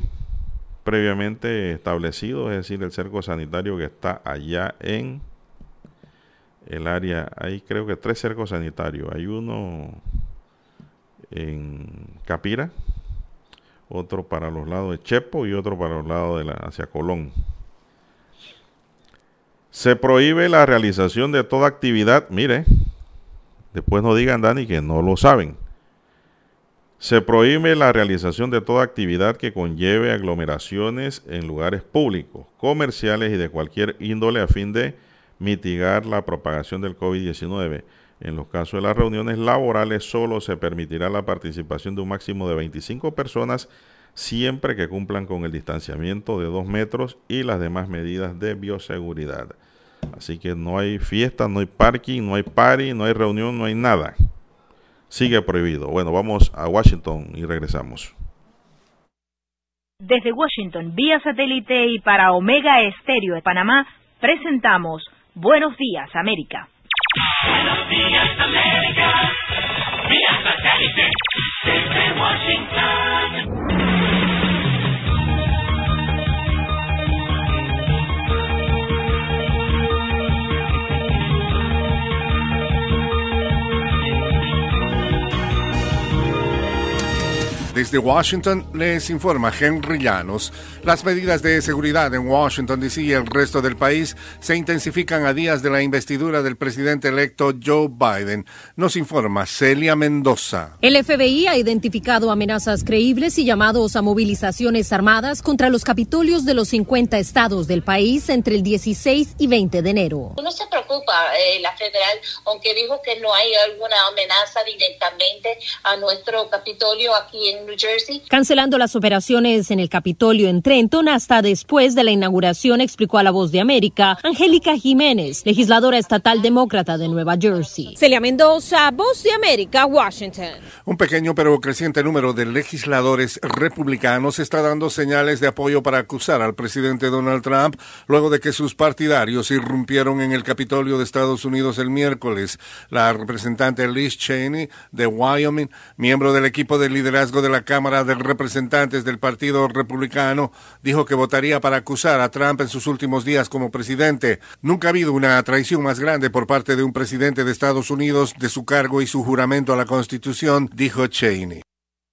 previamente establecido, es decir, el cerco sanitario que está allá en el área, hay creo que tres cercos sanitarios. Hay uno en Capira, otro para los lados de Chepo y otro para los lados de la, hacia Colón. Se prohíbe la realización de toda actividad, mire, después no digan Dani que no lo saben. Se prohíbe la realización de toda actividad que conlleve aglomeraciones en lugares públicos, comerciales y de cualquier índole a fin de mitigar la propagación del COVID-19. En los casos de las reuniones laborales solo se permitirá la participación de un máximo de 25 personas siempre que cumplan con el distanciamiento de 2 metros y las demás medidas de bioseguridad. Así que no hay fiesta, no hay parking, no hay party, no hay reunión, no hay nada. Sigue prohibido. Bueno, vamos a Washington y regresamos. Desde Washington, vía satélite y para Omega Estéreo de Panamá, presentamos Buenos Días, América. Buenos días, América. Vía satélite desde Washington. Desde Washington les informa Henry Llanos. Las medidas de seguridad en Washington, D.C. y el resto del país se intensifican a días de la investidura del presidente electo Joe Biden. Nos informa Celia Mendoza. El FBI ha identificado amenazas creíbles y llamados a movilizaciones armadas contra los capitolios de los 50 estados del país entre el 16 y 20 de enero. No se preocupa eh, la federal, aunque dijo que no hay alguna amenaza directamente a nuestro capitolio aquí en New Jersey. Cancelando las operaciones en el Capitolio en Trenton hasta después de la inauguración, explicó a La Voz de América Angélica Jiménez, legisladora estatal demócrata de Nueva Jersey. Celia Mendoza, Voz de América, Washington. Un pequeño pero creciente número de legisladores republicanos está dando señales de apoyo para acusar al presidente Donald Trump luego de que sus partidarios irrumpieron en el Capitolio de Estados Unidos el miércoles. La representante Liz Cheney de Wyoming, miembro del equipo de liderazgo de la Cámara de Representantes del Partido Republicano, dijo que votaría para acusar a Trump en sus últimos días como presidente. Nunca ha habido una traición más grande por parte de un presidente de Estados Unidos de su cargo y su juramento a la Constitución, dijo Cheney.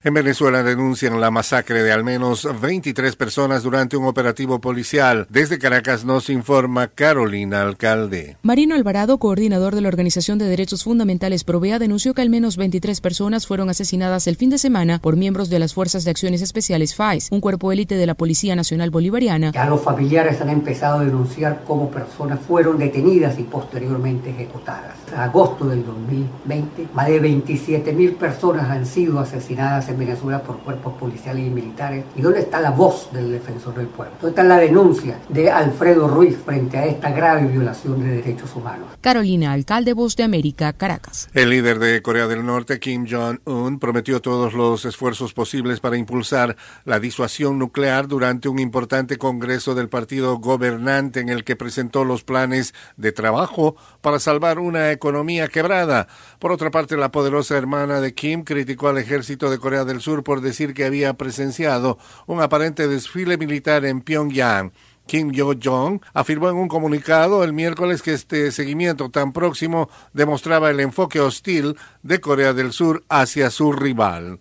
En Venezuela denuncian la masacre de al menos 23 personas durante un operativo policial. Desde Caracas nos informa Carolina Alcalde. Marino Alvarado, coordinador de la Organización de Derechos Fundamentales Provea, denunció que al menos 23 personas fueron asesinadas el fin de semana por miembros de las Fuerzas de Acciones Especiales FAES, un cuerpo élite de la Policía Nacional Bolivariana. Ya los familiares han empezado a denunciar cómo personas fueron detenidas y posteriormente ejecutadas. En agosto del 2020, más de 27 mil personas han sido asesinadas en Venezuela por cuerpos policiales y militares. ¿Y dónde está la voz del defensor del pueblo? ¿Dónde está la denuncia de Alfredo Ruiz frente a esta grave violación de derechos humanos? Carolina, alcalde Voz de América, Caracas. El líder de Corea del Norte, Kim Jong-un, prometió todos los esfuerzos posibles para impulsar la disuasión nuclear durante un importante congreso del partido gobernante en el que presentó los planes de trabajo para salvar una economía quebrada. Por otra parte, la poderosa hermana de Kim criticó al ejército de Corea del Sur por decir que había presenciado un aparente desfile militar en Pyongyang. Kim Yo-jong afirmó en un comunicado el miércoles que este seguimiento tan próximo demostraba el enfoque hostil de Corea del Sur hacia su rival.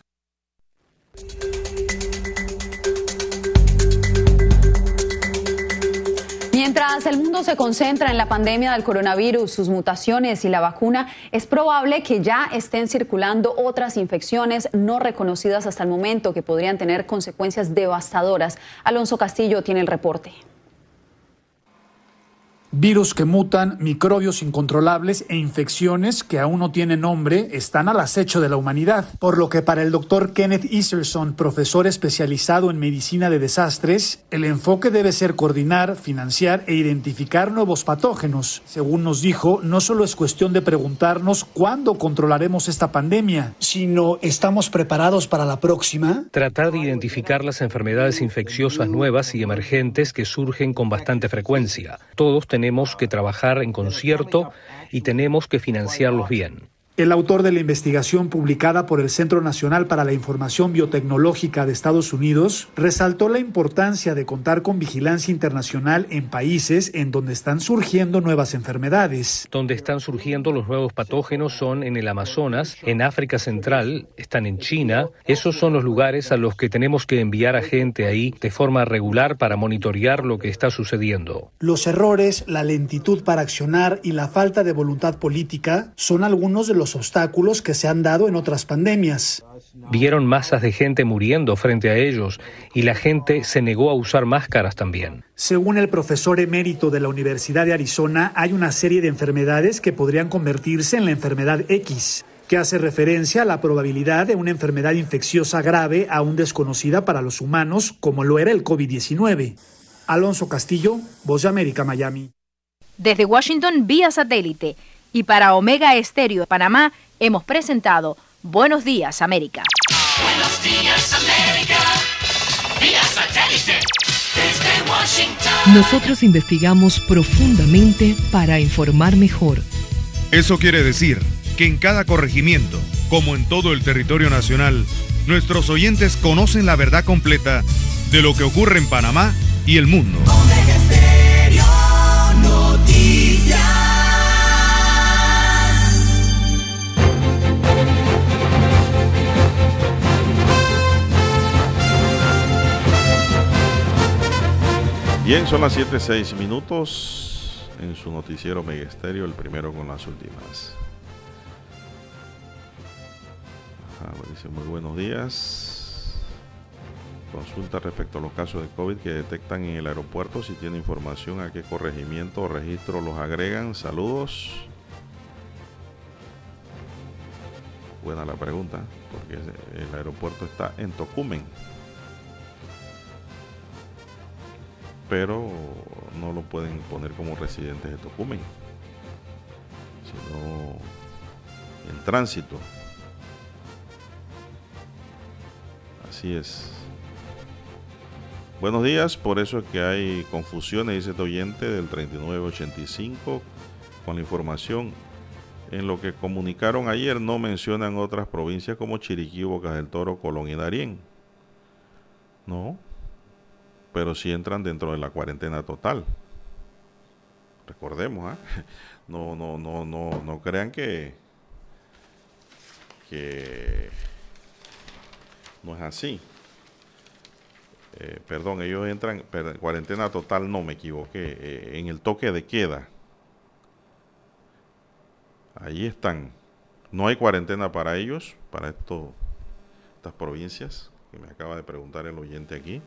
Mientras el mundo se concentra en la pandemia del coronavirus, sus mutaciones y la vacuna, es probable que ya estén circulando otras infecciones no reconocidas hasta el momento que podrían tener consecuencias devastadoras. Alonso Castillo tiene el reporte. Virus que mutan, microbios incontrolables e infecciones que aún no tienen nombre están al acecho de la humanidad. Por lo que para el doctor Kenneth Iserson, profesor especializado en medicina de desastres, el enfoque debe ser coordinar, financiar e identificar nuevos patógenos. Según nos dijo, no solo es cuestión de preguntarnos cuándo controlaremos esta pandemia, sino estamos preparados para la próxima. Tratar de identificar las enfermedades infecciosas nuevas y emergentes que surgen con bastante frecuencia. Todos tenemos que trabajar en concierto y tenemos que financiarlos bien. El autor de la investigación publicada por el Centro Nacional para la Información Biotecnológica de Estados Unidos resaltó la importancia de contar con vigilancia internacional en países en donde están surgiendo nuevas enfermedades. Donde están surgiendo los nuevos patógenos son en el Amazonas, en África Central, están en China. Esos son los lugares a los que tenemos que enviar a gente ahí de forma regular para monitorear lo que está sucediendo. Los errores, la lentitud para accionar y la falta de voluntad política son algunos de los obstáculos que se han dado en otras pandemias. Vieron masas de gente muriendo frente a ellos y la gente se negó a usar máscaras también. Según el profesor emérito de la Universidad de Arizona, hay una serie de enfermedades que podrían convertirse en la enfermedad X, que hace referencia a la probabilidad de una enfermedad infecciosa grave aún desconocida para los humanos, como lo era el COVID-19. Alonso Castillo, Voz de América, Miami. Desde Washington, vía satélite. Y para Omega Estéreo de Panamá, hemos presentado Buenos Días, América. Buenos días, América. Vía satélite. Desde Washington. Nosotros investigamos profundamente para informar mejor. Eso quiere decir que en cada corregimiento, como en todo el territorio nacional, nuestros oyentes conocen la verdad completa de lo que ocurre en Panamá y el mundo. Bien, son las 7.06 minutos en su noticiero Megesterio, el primero con las últimas. Ajá, muy buenos días. Consulta respecto a los casos de COVID que detectan en el aeropuerto. Si tiene información a qué corregimiento o registro los agregan. Saludos. Buena la pregunta, porque el aeropuerto está en Tocumen. Pero no lo pueden poner como residentes de Tocumen, sino en tránsito. Así es. Buenos días, por eso es que hay confusiones, dice este oyente del 3985 con la información. En lo que comunicaron ayer no mencionan otras provincias como Chiriquí, Bocas del Toro, Colón y Darién. No, pero si entran dentro de la cuarentena total. Recordemos, ¿ah? no, no, no, no, no crean que, que no es así. Eh, perdón, ellos entran, en cuarentena total, no me equivoqué, eh, en el toque de queda. Ahí están. No hay cuarentena para ellos, para esto, estas provincias, que me acaba de preguntar el oyente aquí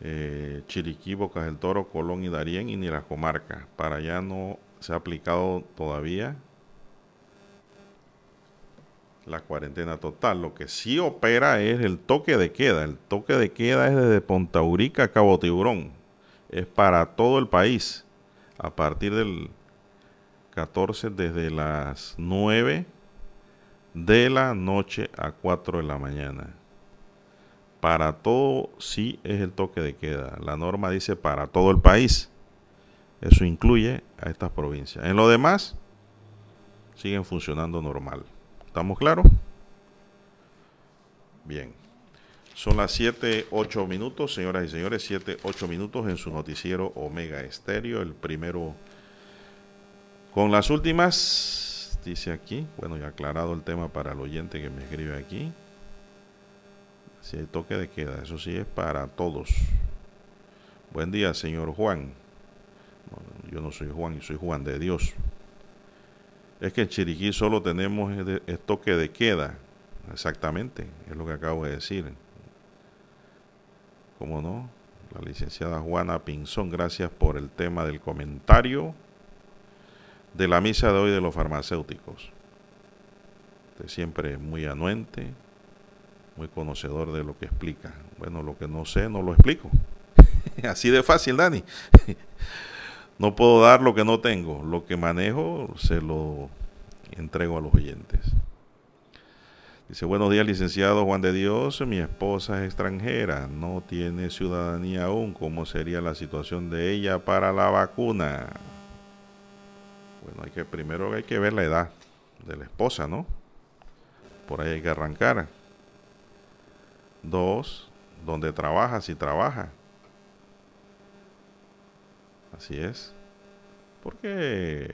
eh, Chiriquí, Bocas del Toro, Colón y Darién y ni la comarca. Para allá no se ha aplicado todavía la cuarentena total. Lo que sí opera es el toque de queda. El toque de queda es desde Pontaurica a Cabo Tiburón. Es para todo el país. A partir del 14 desde las 9 de la noche a 4 de la mañana. Para todo sí es el toque de queda. La norma dice para todo el país. Eso incluye a estas provincias. En lo demás, siguen funcionando normal. ¿Estamos claros? Bien. Son las 7, 8 minutos, señoras y señores, 7, 8 minutos en su noticiero Omega Estéreo, el primero con las últimas, dice aquí, bueno, ya aclarado el tema para el oyente que me escribe aquí, si hay toque de queda, eso sí es para todos. Buen día, señor Juan. yo no soy Juan, soy Juan de Dios. Es que en Chiriquí solo tenemos el toque de queda. Exactamente, es lo que acabo de decir. ¿Cómo no? La licenciada Juana Pinzón, gracias por el tema del comentario de la misa de hoy de los farmacéuticos. Usted siempre es muy anuente, muy conocedor de lo que explica. Bueno, lo que no sé, no lo explico. Así de fácil, Dani. no puedo dar lo que no tengo. Lo que manejo se lo entrego a los oyentes. Dice, buenos días, licenciado Juan de Dios. Mi esposa es extranjera, no tiene ciudadanía aún. ¿Cómo sería la situación de ella para la vacuna? Bueno, hay que primero hay que ver la edad de la esposa, ¿no? Por ahí hay que arrancar. Dos, donde trabaja, si trabaja. Así es. Porque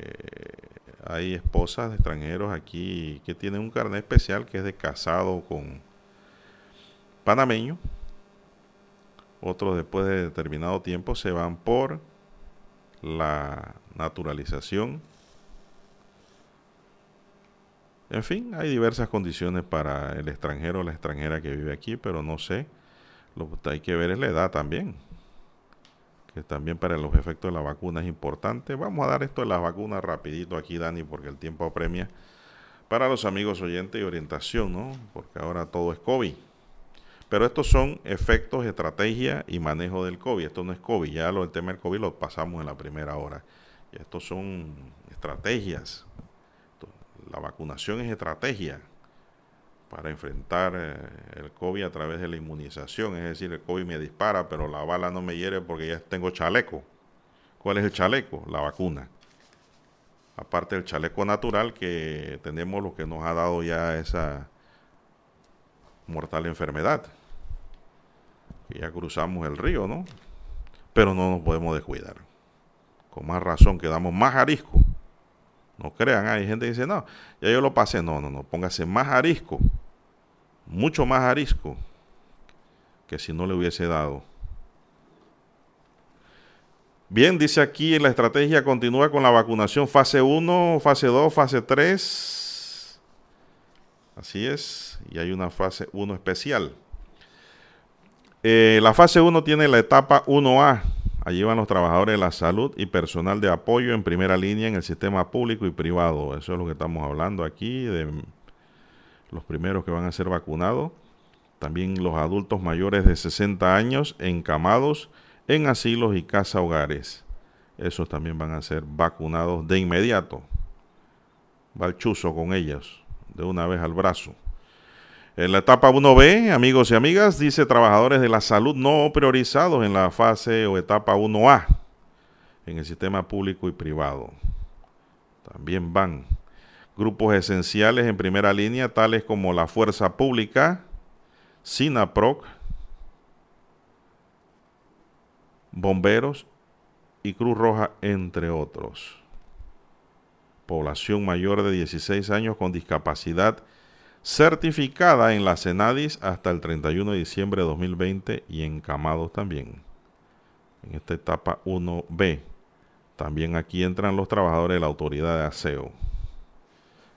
hay esposas de extranjeros aquí que tienen un carnet especial que es de casado con panameño. Otros después de determinado tiempo se van por la naturalización. En fin, hay diversas condiciones para el extranjero o la extranjera que vive aquí, pero no sé. Lo que hay que ver es la edad también que también para los efectos de la vacuna es importante. Vamos a dar esto de las vacunas rapidito aquí, Dani, porque el tiempo apremia. Para los amigos oyentes y orientación, ¿no? Porque ahora todo es COVID. Pero estos son efectos, estrategia y manejo del COVID. Esto no es COVID, ya lo del tema del COVID lo pasamos en la primera hora. Y estos son estrategias. La vacunación es estrategia para enfrentar eh, el COVID a través de la inmunización. Es decir, el COVID me dispara, pero la bala no me hiere porque ya tengo chaleco. ¿Cuál es el chaleco? La vacuna. Aparte del chaleco natural que tenemos lo que nos ha dado ya esa mortal enfermedad. ya cruzamos el río, ¿no? Pero no nos podemos descuidar. Con más razón quedamos más arisco no crean, hay gente que dice, no, ya yo lo pasé. No, no, no, póngase más arisco, mucho más arisco que si no le hubiese dado. Bien, dice aquí, la estrategia continúa con la vacunación fase 1, fase 2, fase 3. Así es, y hay una fase 1 especial. Eh, la fase 1 tiene la etapa 1A, Allí van los trabajadores de la salud y personal de apoyo en primera línea en el sistema público y privado. Eso es lo que estamos hablando aquí, de los primeros que van a ser vacunados. También los adultos mayores de 60 años encamados en asilos y casa hogares. Esos también van a ser vacunados de inmediato. Va el con ellos, de una vez al brazo. En la etapa 1B, amigos y amigas, dice trabajadores de la salud no priorizados en la fase o etapa 1A en el sistema público y privado. También van grupos esenciales en primera línea, tales como la Fuerza Pública, SINAPROC, bomberos y Cruz Roja, entre otros. Población mayor de 16 años con discapacidad certificada en la Senadis hasta el 31 de diciembre de 2020 y encamados también. En esta etapa 1B. También aquí entran los trabajadores de la autoridad de aseo.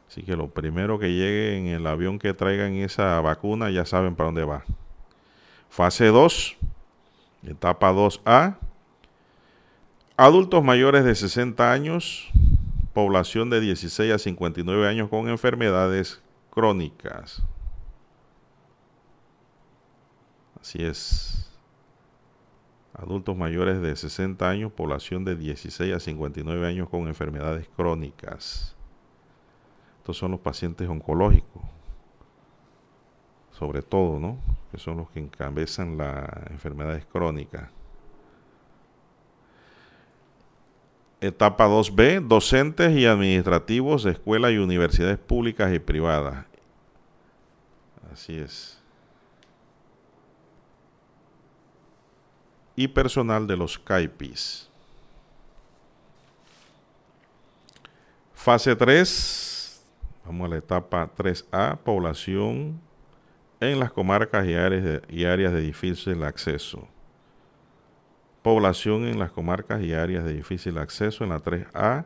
Así que lo primero que llegue en el avión que traigan esa vacuna ya saben para dónde va. Fase 2, etapa 2A. Adultos mayores de 60 años, población de 16 a 59 años con enfermedades crónicas. Así es. Adultos mayores de 60 años, población de 16 a 59 años con enfermedades crónicas. Estos son los pacientes oncológicos. Sobre todo, ¿no? Que son los que encabezan las enfermedades crónicas. Etapa 2B, docentes y administrativos de escuelas y universidades públicas y privadas. Así es. Y personal de los CAIPIS. Fase 3, vamos a la etapa 3A, población en las comarcas y áreas de, y áreas de difícil acceso población en las comarcas y áreas de difícil acceso en la 3A.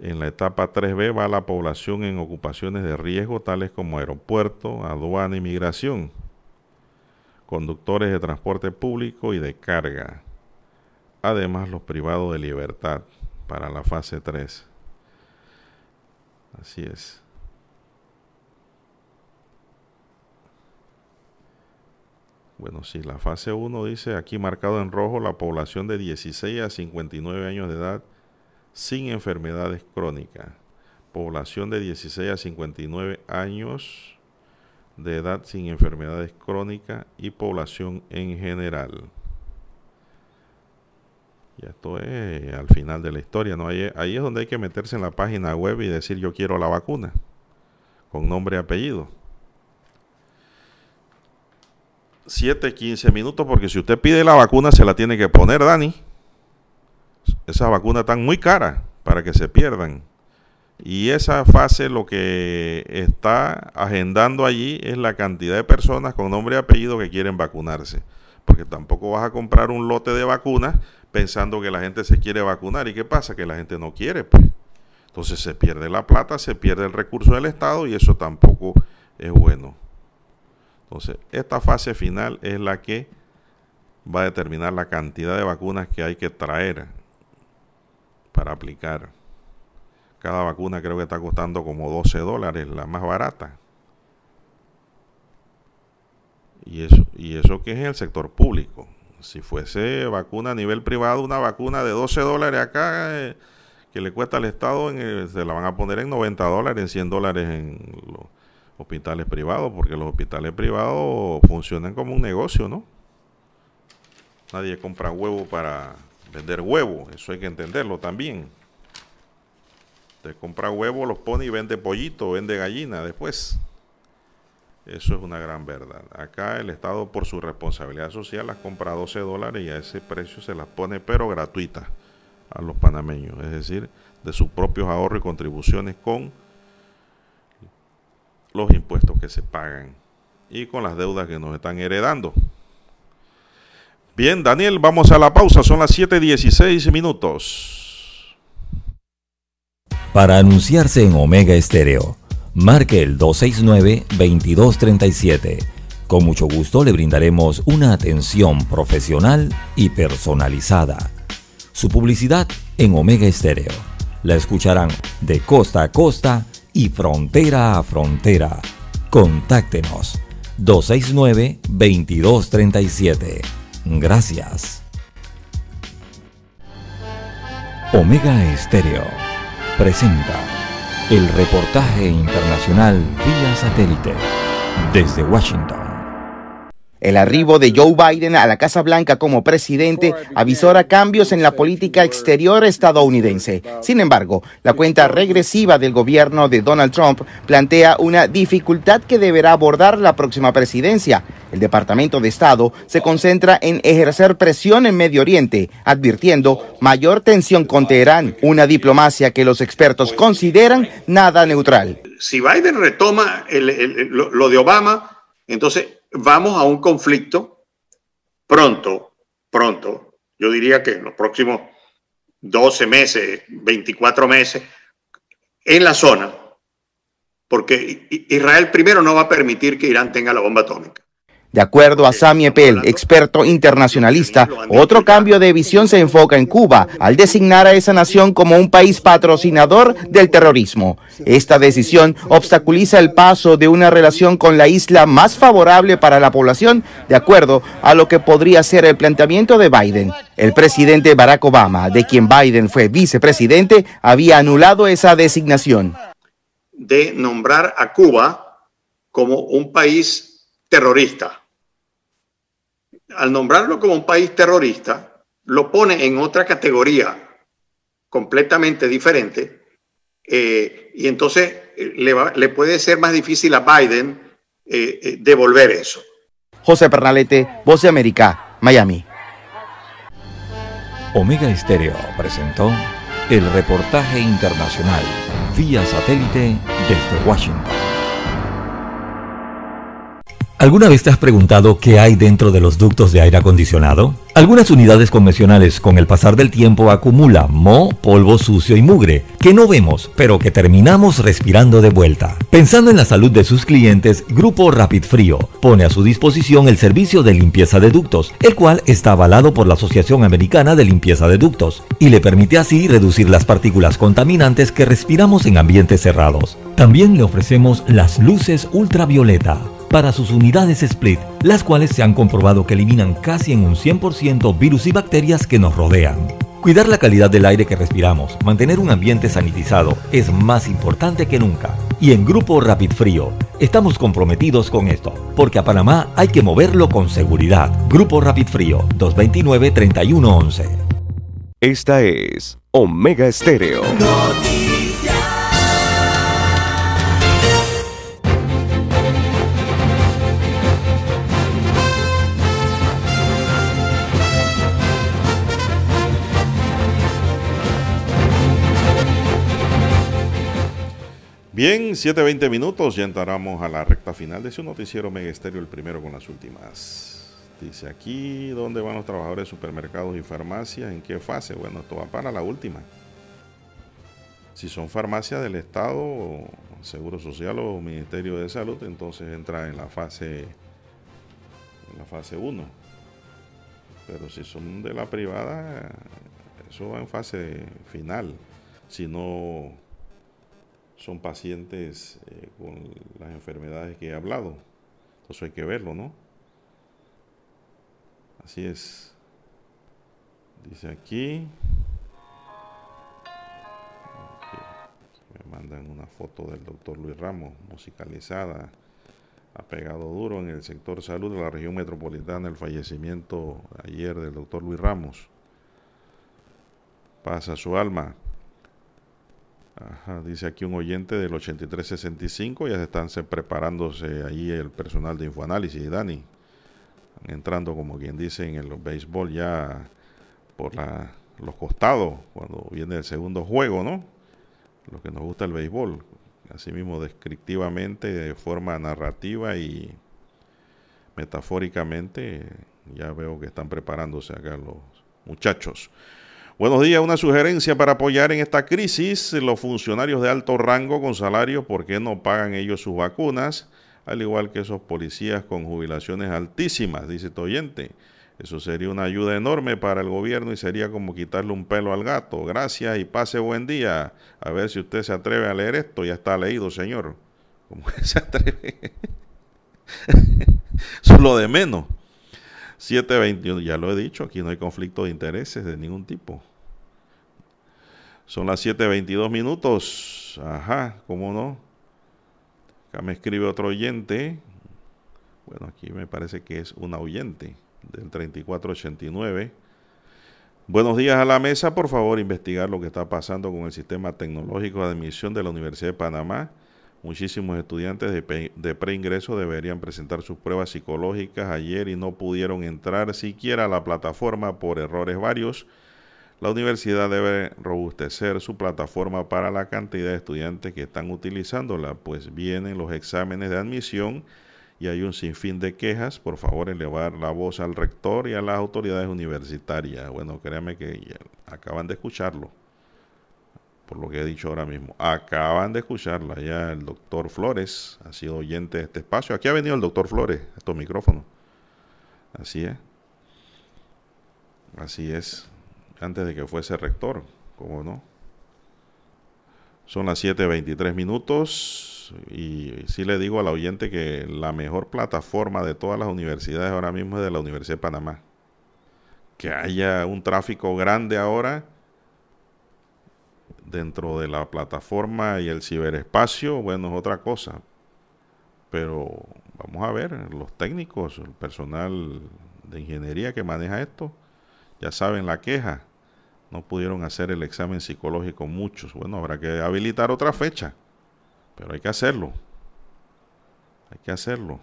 En la etapa 3B va la población en ocupaciones de riesgo tales como aeropuerto, aduana y migración, conductores de transporte público y de carga. Además los privados de libertad para la fase 3. Así es. Bueno, sí, la fase 1 dice aquí marcado en rojo la población de 16 a 59 años de edad sin enfermedades crónicas. Población de 16 a 59 años de edad sin enfermedades crónicas y población en general. Y esto es al final de la historia, ¿no? Ahí, ahí es donde hay que meterse en la página web y decir yo quiero la vacuna. con nombre y apellido. 7, 15 minutos, porque si usted pide la vacuna se la tiene que poner, Dani. Esas vacunas están muy caras para que se pierdan. Y esa fase lo que está agendando allí es la cantidad de personas con nombre y apellido que quieren vacunarse. Porque tampoco vas a comprar un lote de vacunas pensando que la gente se quiere vacunar. ¿Y qué pasa? Que la gente no quiere, pues. Entonces se pierde la plata, se pierde el recurso del Estado y eso tampoco es bueno. Entonces, esta fase final es la que va a determinar la cantidad de vacunas que hay que traer para aplicar. Cada vacuna creo que está costando como 12 dólares, la más barata. Y eso, y eso que es en el sector público. Si fuese vacuna a nivel privado, una vacuna de 12 dólares acá eh, que le cuesta al Estado, se la van a poner en 90 dólares, en 100 dólares en los hospitales privados, porque los hospitales privados funcionan como un negocio, ¿no? Nadie compra huevo para vender huevo, eso hay que entenderlo también. Usted compra huevo, los pone y vende pollito, vende gallina después. Eso es una gran verdad. Acá el Estado, por su responsabilidad social, las compra a 12 dólares y a ese precio se las pone, pero gratuitas a los panameños. Es decir, de sus propios ahorros y contribuciones con los impuestos que se pagan y con las deudas que nos están heredando. Bien, Daniel, vamos a la pausa. Son las 7:16 minutos. Para anunciarse en Omega Estéreo, marque el 269-2237. Con mucho gusto le brindaremos una atención profesional y personalizada. Su publicidad en Omega Estéreo. La escucharán de costa a costa y frontera a frontera. Contáctenos 269-2237. Gracias. Omega Estéreo presenta el reportaje internacional vía satélite desde Washington. El arribo de Joe Biden a la Casa Blanca como presidente avisora cambios en la política exterior estadounidense. Sin embargo, la cuenta regresiva del gobierno de Donald Trump plantea una dificultad que deberá abordar la próxima presidencia. El Departamento de Estado se concentra en ejercer presión en Medio Oriente, advirtiendo mayor tensión con Teherán, una diplomacia que los expertos consideran nada neutral. Si Biden retoma lo de Obama, entonces vamos a un conflicto pronto, pronto. Yo diría que en los próximos 12 meses, 24 meses, en la zona, porque Israel primero no va a permitir que Irán tenga la bomba atómica. De acuerdo a Sami Eppel, experto internacionalista, otro cambio de visión se enfoca en Cuba al designar a esa nación como un país patrocinador del terrorismo. Esta decisión obstaculiza el paso de una relación con la isla más favorable para la población, de acuerdo a lo que podría ser el planteamiento de Biden. El presidente Barack Obama, de quien Biden fue vicepresidente, había anulado esa designación. de nombrar a Cuba como un país terrorista. Al nombrarlo como un país terrorista, lo pone en otra categoría completamente diferente eh, y entonces eh, le, va- le puede ser más difícil a Biden eh, eh, devolver eso. José Pernalete, Voz de América, Miami. Omega Estéreo presentó el reportaje internacional vía satélite desde Washington. ¿Alguna vez te has preguntado qué hay dentro de los ductos de aire acondicionado? Algunas unidades convencionales con el pasar del tiempo acumulan moho, polvo sucio y mugre que no vemos, pero que terminamos respirando de vuelta. Pensando en la salud de sus clientes, Grupo Rapid Frío pone a su disposición el servicio de limpieza de ductos, el cual está avalado por la Asociación Americana de Limpieza de Ductos y le permite así reducir las partículas contaminantes que respiramos en ambientes cerrados. También le ofrecemos las luces ultravioleta para sus unidades split, las cuales se han comprobado que eliminan casi en un 100% virus y bacterias que nos rodean. Cuidar la calidad del aire que respiramos, mantener un ambiente sanitizado es más importante que nunca. Y en Grupo Rapid Frío estamos comprometidos con esto, porque a Panamá hay que moverlo con seguridad. Grupo Rapid Frío 229-3111. Esta es Omega Estéreo. Bien, 7.20 minutos, ya entramos a la recta final de su noticiero Mega Estéreo, el primero con las últimas. Dice aquí, ¿dónde van los trabajadores de supermercados y farmacias? ¿En qué fase? Bueno, esto va para la última. Si son farmacias del Estado, Seguro Social o Ministerio de Salud, entonces entra en la fase en la fase 1. Pero si son de la privada, eso va en fase final. Si no son pacientes eh, con las enfermedades que he hablado. Entonces hay que verlo, ¿no? Así es. Dice aquí. Me mandan una foto del doctor Luis Ramos, musicalizada. Ha pegado duro en el sector salud de la región metropolitana el fallecimiento ayer del doctor Luis Ramos. Pasa su alma. Ajá, dice aquí un oyente del 8365, ya se están preparándose ahí el personal de Infoanálisis, Dani, entrando como quien dice en el béisbol ya por los costados, cuando viene el segundo juego, ¿no? Lo que nos gusta el béisbol, así mismo descriptivamente, de forma narrativa y metafóricamente, ya veo que están preparándose acá los muchachos. Buenos días, una sugerencia para apoyar en esta crisis. Los funcionarios de alto rango con salario, ¿por qué no pagan ellos sus vacunas? Al igual que esos policías con jubilaciones altísimas, dice este oyente. Eso sería una ayuda enorme para el gobierno y sería como quitarle un pelo al gato. Gracias y pase buen día. A ver si usted se atreve a leer esto. Ya está leído, señor. ¿Cómo se atreve? Eso es lo de menos. 721, ya lo he dicho, aquí no hay conflicto de intereses de ningún tipo. Son las 7.22 minutos. Ajá, ¿cómo no? Acá me escribe otro oyente. Bueno, aquí me parece que es un oyente del 3489. Buenos días a la mesa. Por favor, investigar lo que está pasando con el sistema tecnológico de admisión de la Universidad de Panamá Muchísimos estudiantes de, preingreso deberían presentar sus pruebas psicológicas ayer y no pudieron entrar siquiera a la plataforma por errores varios. La universidad debe robustecer su plataforma para la cantidad de estudiantes que están utilizándola, pues vienen los exámenes de admisión y hay un sinfín de quejas. Por favor, elevar la voz al rector y a las autoridades universitarias. Bueno, créanme que acaban de escucharlo por lo que he dicho ahora mismo. Acaban de escucharla ya el doctor Flores, ha sido oyente de este espacio. Aquí ha venido el doctor Flores, estos micrófonos. Así es. Así es. Antes de que fuese rector, ¿cómo no? Son las 7.23 minutos y sí le digo al oyente que la mejor plataforma de todas las universidades ahora mismo es de la Universidad de Panamá. Que haya un tráfico grande ahora dentro de la plataforma y el ciberespacio, bueno, es otra cosa. Pero vamos a ver, los técnicos, el personal de ingeniería que maneja esto, ya saben la queja. No pudieron hacer el examen psicológico muchos. Bueno, habrá que habilitar otra fecha, pero hay que hacerlo. Hay que hacerlo.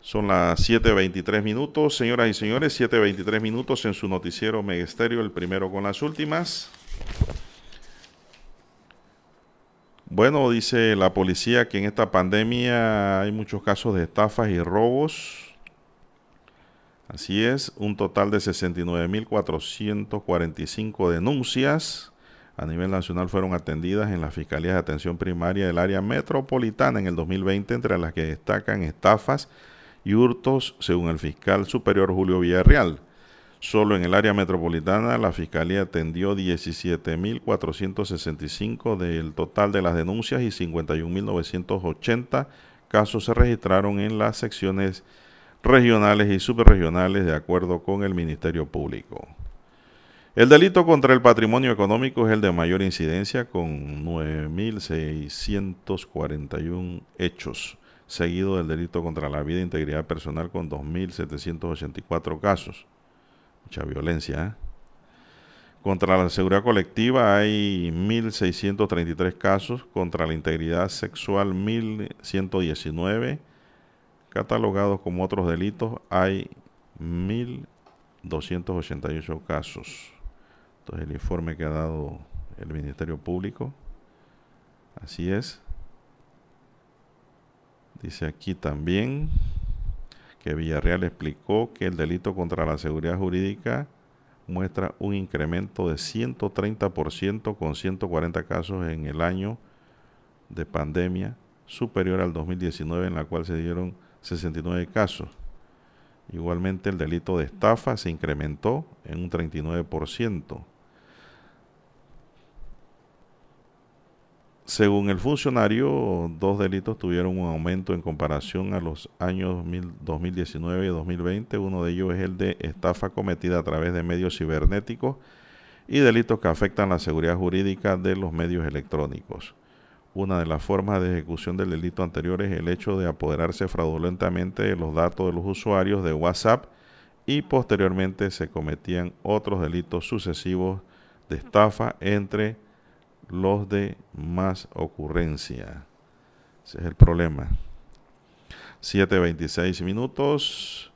Son las 7.23 minutos, señoras y señores, 7.23 minutos en su noticiero Megesterio, el primero con las últimas. Bueno, dice la policía que en esta pandemia hay muchos casos de estafas y robos. Así es, un total de 69.445 denuncias a nivel nacional fueron atendidas en las Fiscalías de Atención Primaria del área metropolitana en el 2020, entre las que destacan estafas y hurtos, según el fiscal superior Julio Villarreal. Solo en el área metropolitana la Fiscalía atendió 17.465 del total de las denuncias y 51.980 casos se registraron en las secciones regionales y subregionales de acuerdo con el Ministerio Público. El delito contra el patrimonio económico es el de mayor incidencia con 9.641 hechos seguido del delito contra la vida e integridad personal con 2.784 casos. Mucha violencia. ¿eh? Contra la seguridad colectiva hay 1.633 casos, contra la integridad sexual 1.119, catalogados como otros delitos hay 1.288 casos. Entonces el informe que ha dado el Ministerio Público Así es. Dice aquí también que Villarreal explicó que el delito contra la seguridad jurídica muestra un incremento de 130% con 140 casos en el año de pandemia, superior al 2019 en la cual se dieron 69 casos. Igualmente el delito de estafa se incrementó en un 39%. Según el funcionario, dos delitos tuvieron un aumento en comparación a los años 2019 y 2020. Uno de ellos es el de estafa cometida a través de medios cibernéticos y delitos que afectan la seguridad jurídica de los medios electrónicos. Una de las formas de ejecución del delito anterior es el hecho de apoderarse fraudulentamente de los datos de los usuarios de WhatsApp y posteriormente se cometían otros delitos sucesivos de estafa entre los de más ocurrencia. Ese es el problema. 7.26 minutos.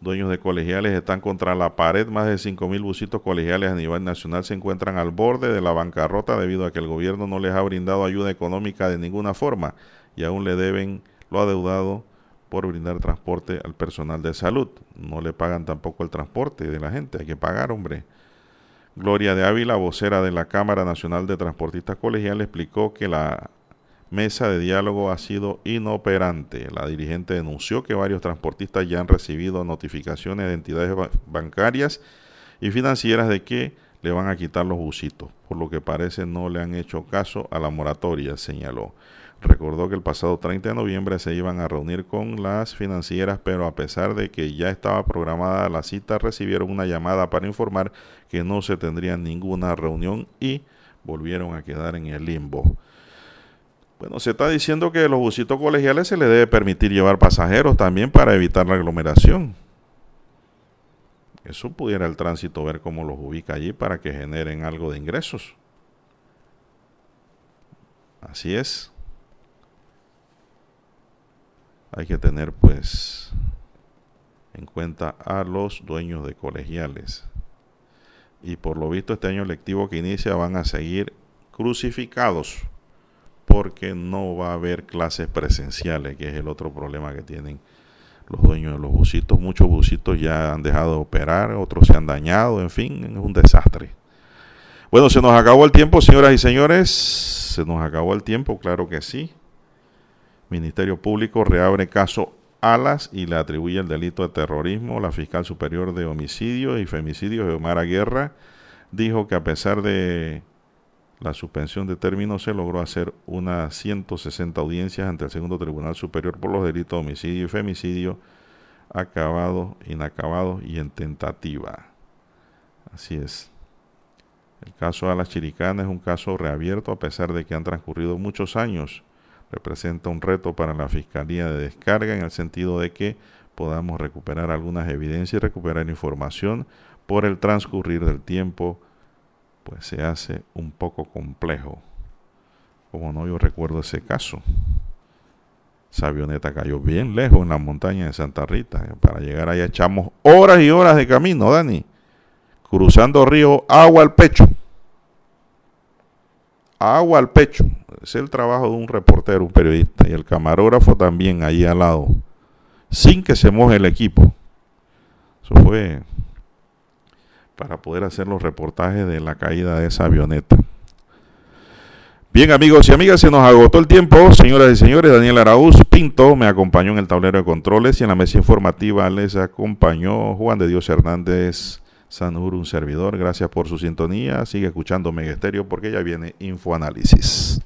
Dueños de colegiales están contra la pared. Más de 5.000 busitos colegiales a nivel nacional se encuentran al borde de la bancarrota debido a que el gobierno no les ha brindado ayuda económica de ninguna forma y aún le deben lo adeudado por brindar transporte al personal de salud. No le pagan tampoco el transporte de la gente. Hay que pagar, hombre. Gloria de Ávila, vocera de la Cámara Nacional de Transportistas Colegiales, explicó que la mesa de diálogo ha sido inoperante. La dirigente denunció que varios transportistas ya han recibido notificaciones de entidades bancarias y financieras de que le van a quitar los busitos, por lo que parece no le han hecho caso a la moratoria, señaló. Recordó que el pasado 30 de noviembre se iban a reunir con las financieras, pero a pesar de que ya estaba programada la cita, recibieron una llamada para informar que no se tendría ninguna reunión y volvieron a quedar en el limbo. Bueno, se está diciendo que a los busitos colegiales se le debe permitir llevar pasajeros también para evitar la aglomeración. Eso pudiera el tránsito ver cómo los ubica allí para que generen algo de ingresos. Así es hay que tener pues en cuenta a los dueños de colegiales. Y por lo visto este año lectivo que inicia van a seguir crucificados porque no va a haber clases presenciales, que es el otro problema que tienen los dueños de los busitos. Muchos busitos ya han dejado de operar, otros se han dañado, en fin, es un desastre. Bueno, se nos acabó el tiempo, señoras y señores. Se nos acabó el tiempo, claro que sí. Ministerio Público reabre caso Alas y le atribuye el delito de terrorismo. La fiscal superior de homicidio y femicidio, Geomara Guerra, dijo que a pesar de la suspensión de términos se logró hacer unas 160 audiencias ante el segundo Tribunal Superior por los delitos de homicidio y femicidio acabados, inacabados y en tentativa. Así es. El caso Alas Chiricana es un caso reabierto a pesar de que han transcurrido muchos años representa un reto para la Fiscalía de Descarga en el sentido de que podamos recuperar algunas evidencias y recuperar información por el transcurrir del tiempo, pues se hace un poco complejo. Como no, yo recuerdo ese caso. Esa avioneta cayó bien lejos en la montaña de Santa Rita. Para llegar allá echamos horas y horas de camino, Dani. Cruzando río, agua al pecho. Agua al pecho es el trabajo de un reportero, un periodista, y el camarógrafo también ahí al lado, sin que se moje el equipo. Eso fue para poder hacer los reportajes de la caída de esa avioneta. Bien amigos y amigas, se nos agotó el tiempo. Señoras y señores, Daniel Araúz Pinto me acompañó en el tablero de controles y en la mesa informativa les acompañó Juan de Dios Hernández Sanur, un servidor. Gracias por su sintonía. Sigue escuchando Megesterio porque ya viene Infoanálisis.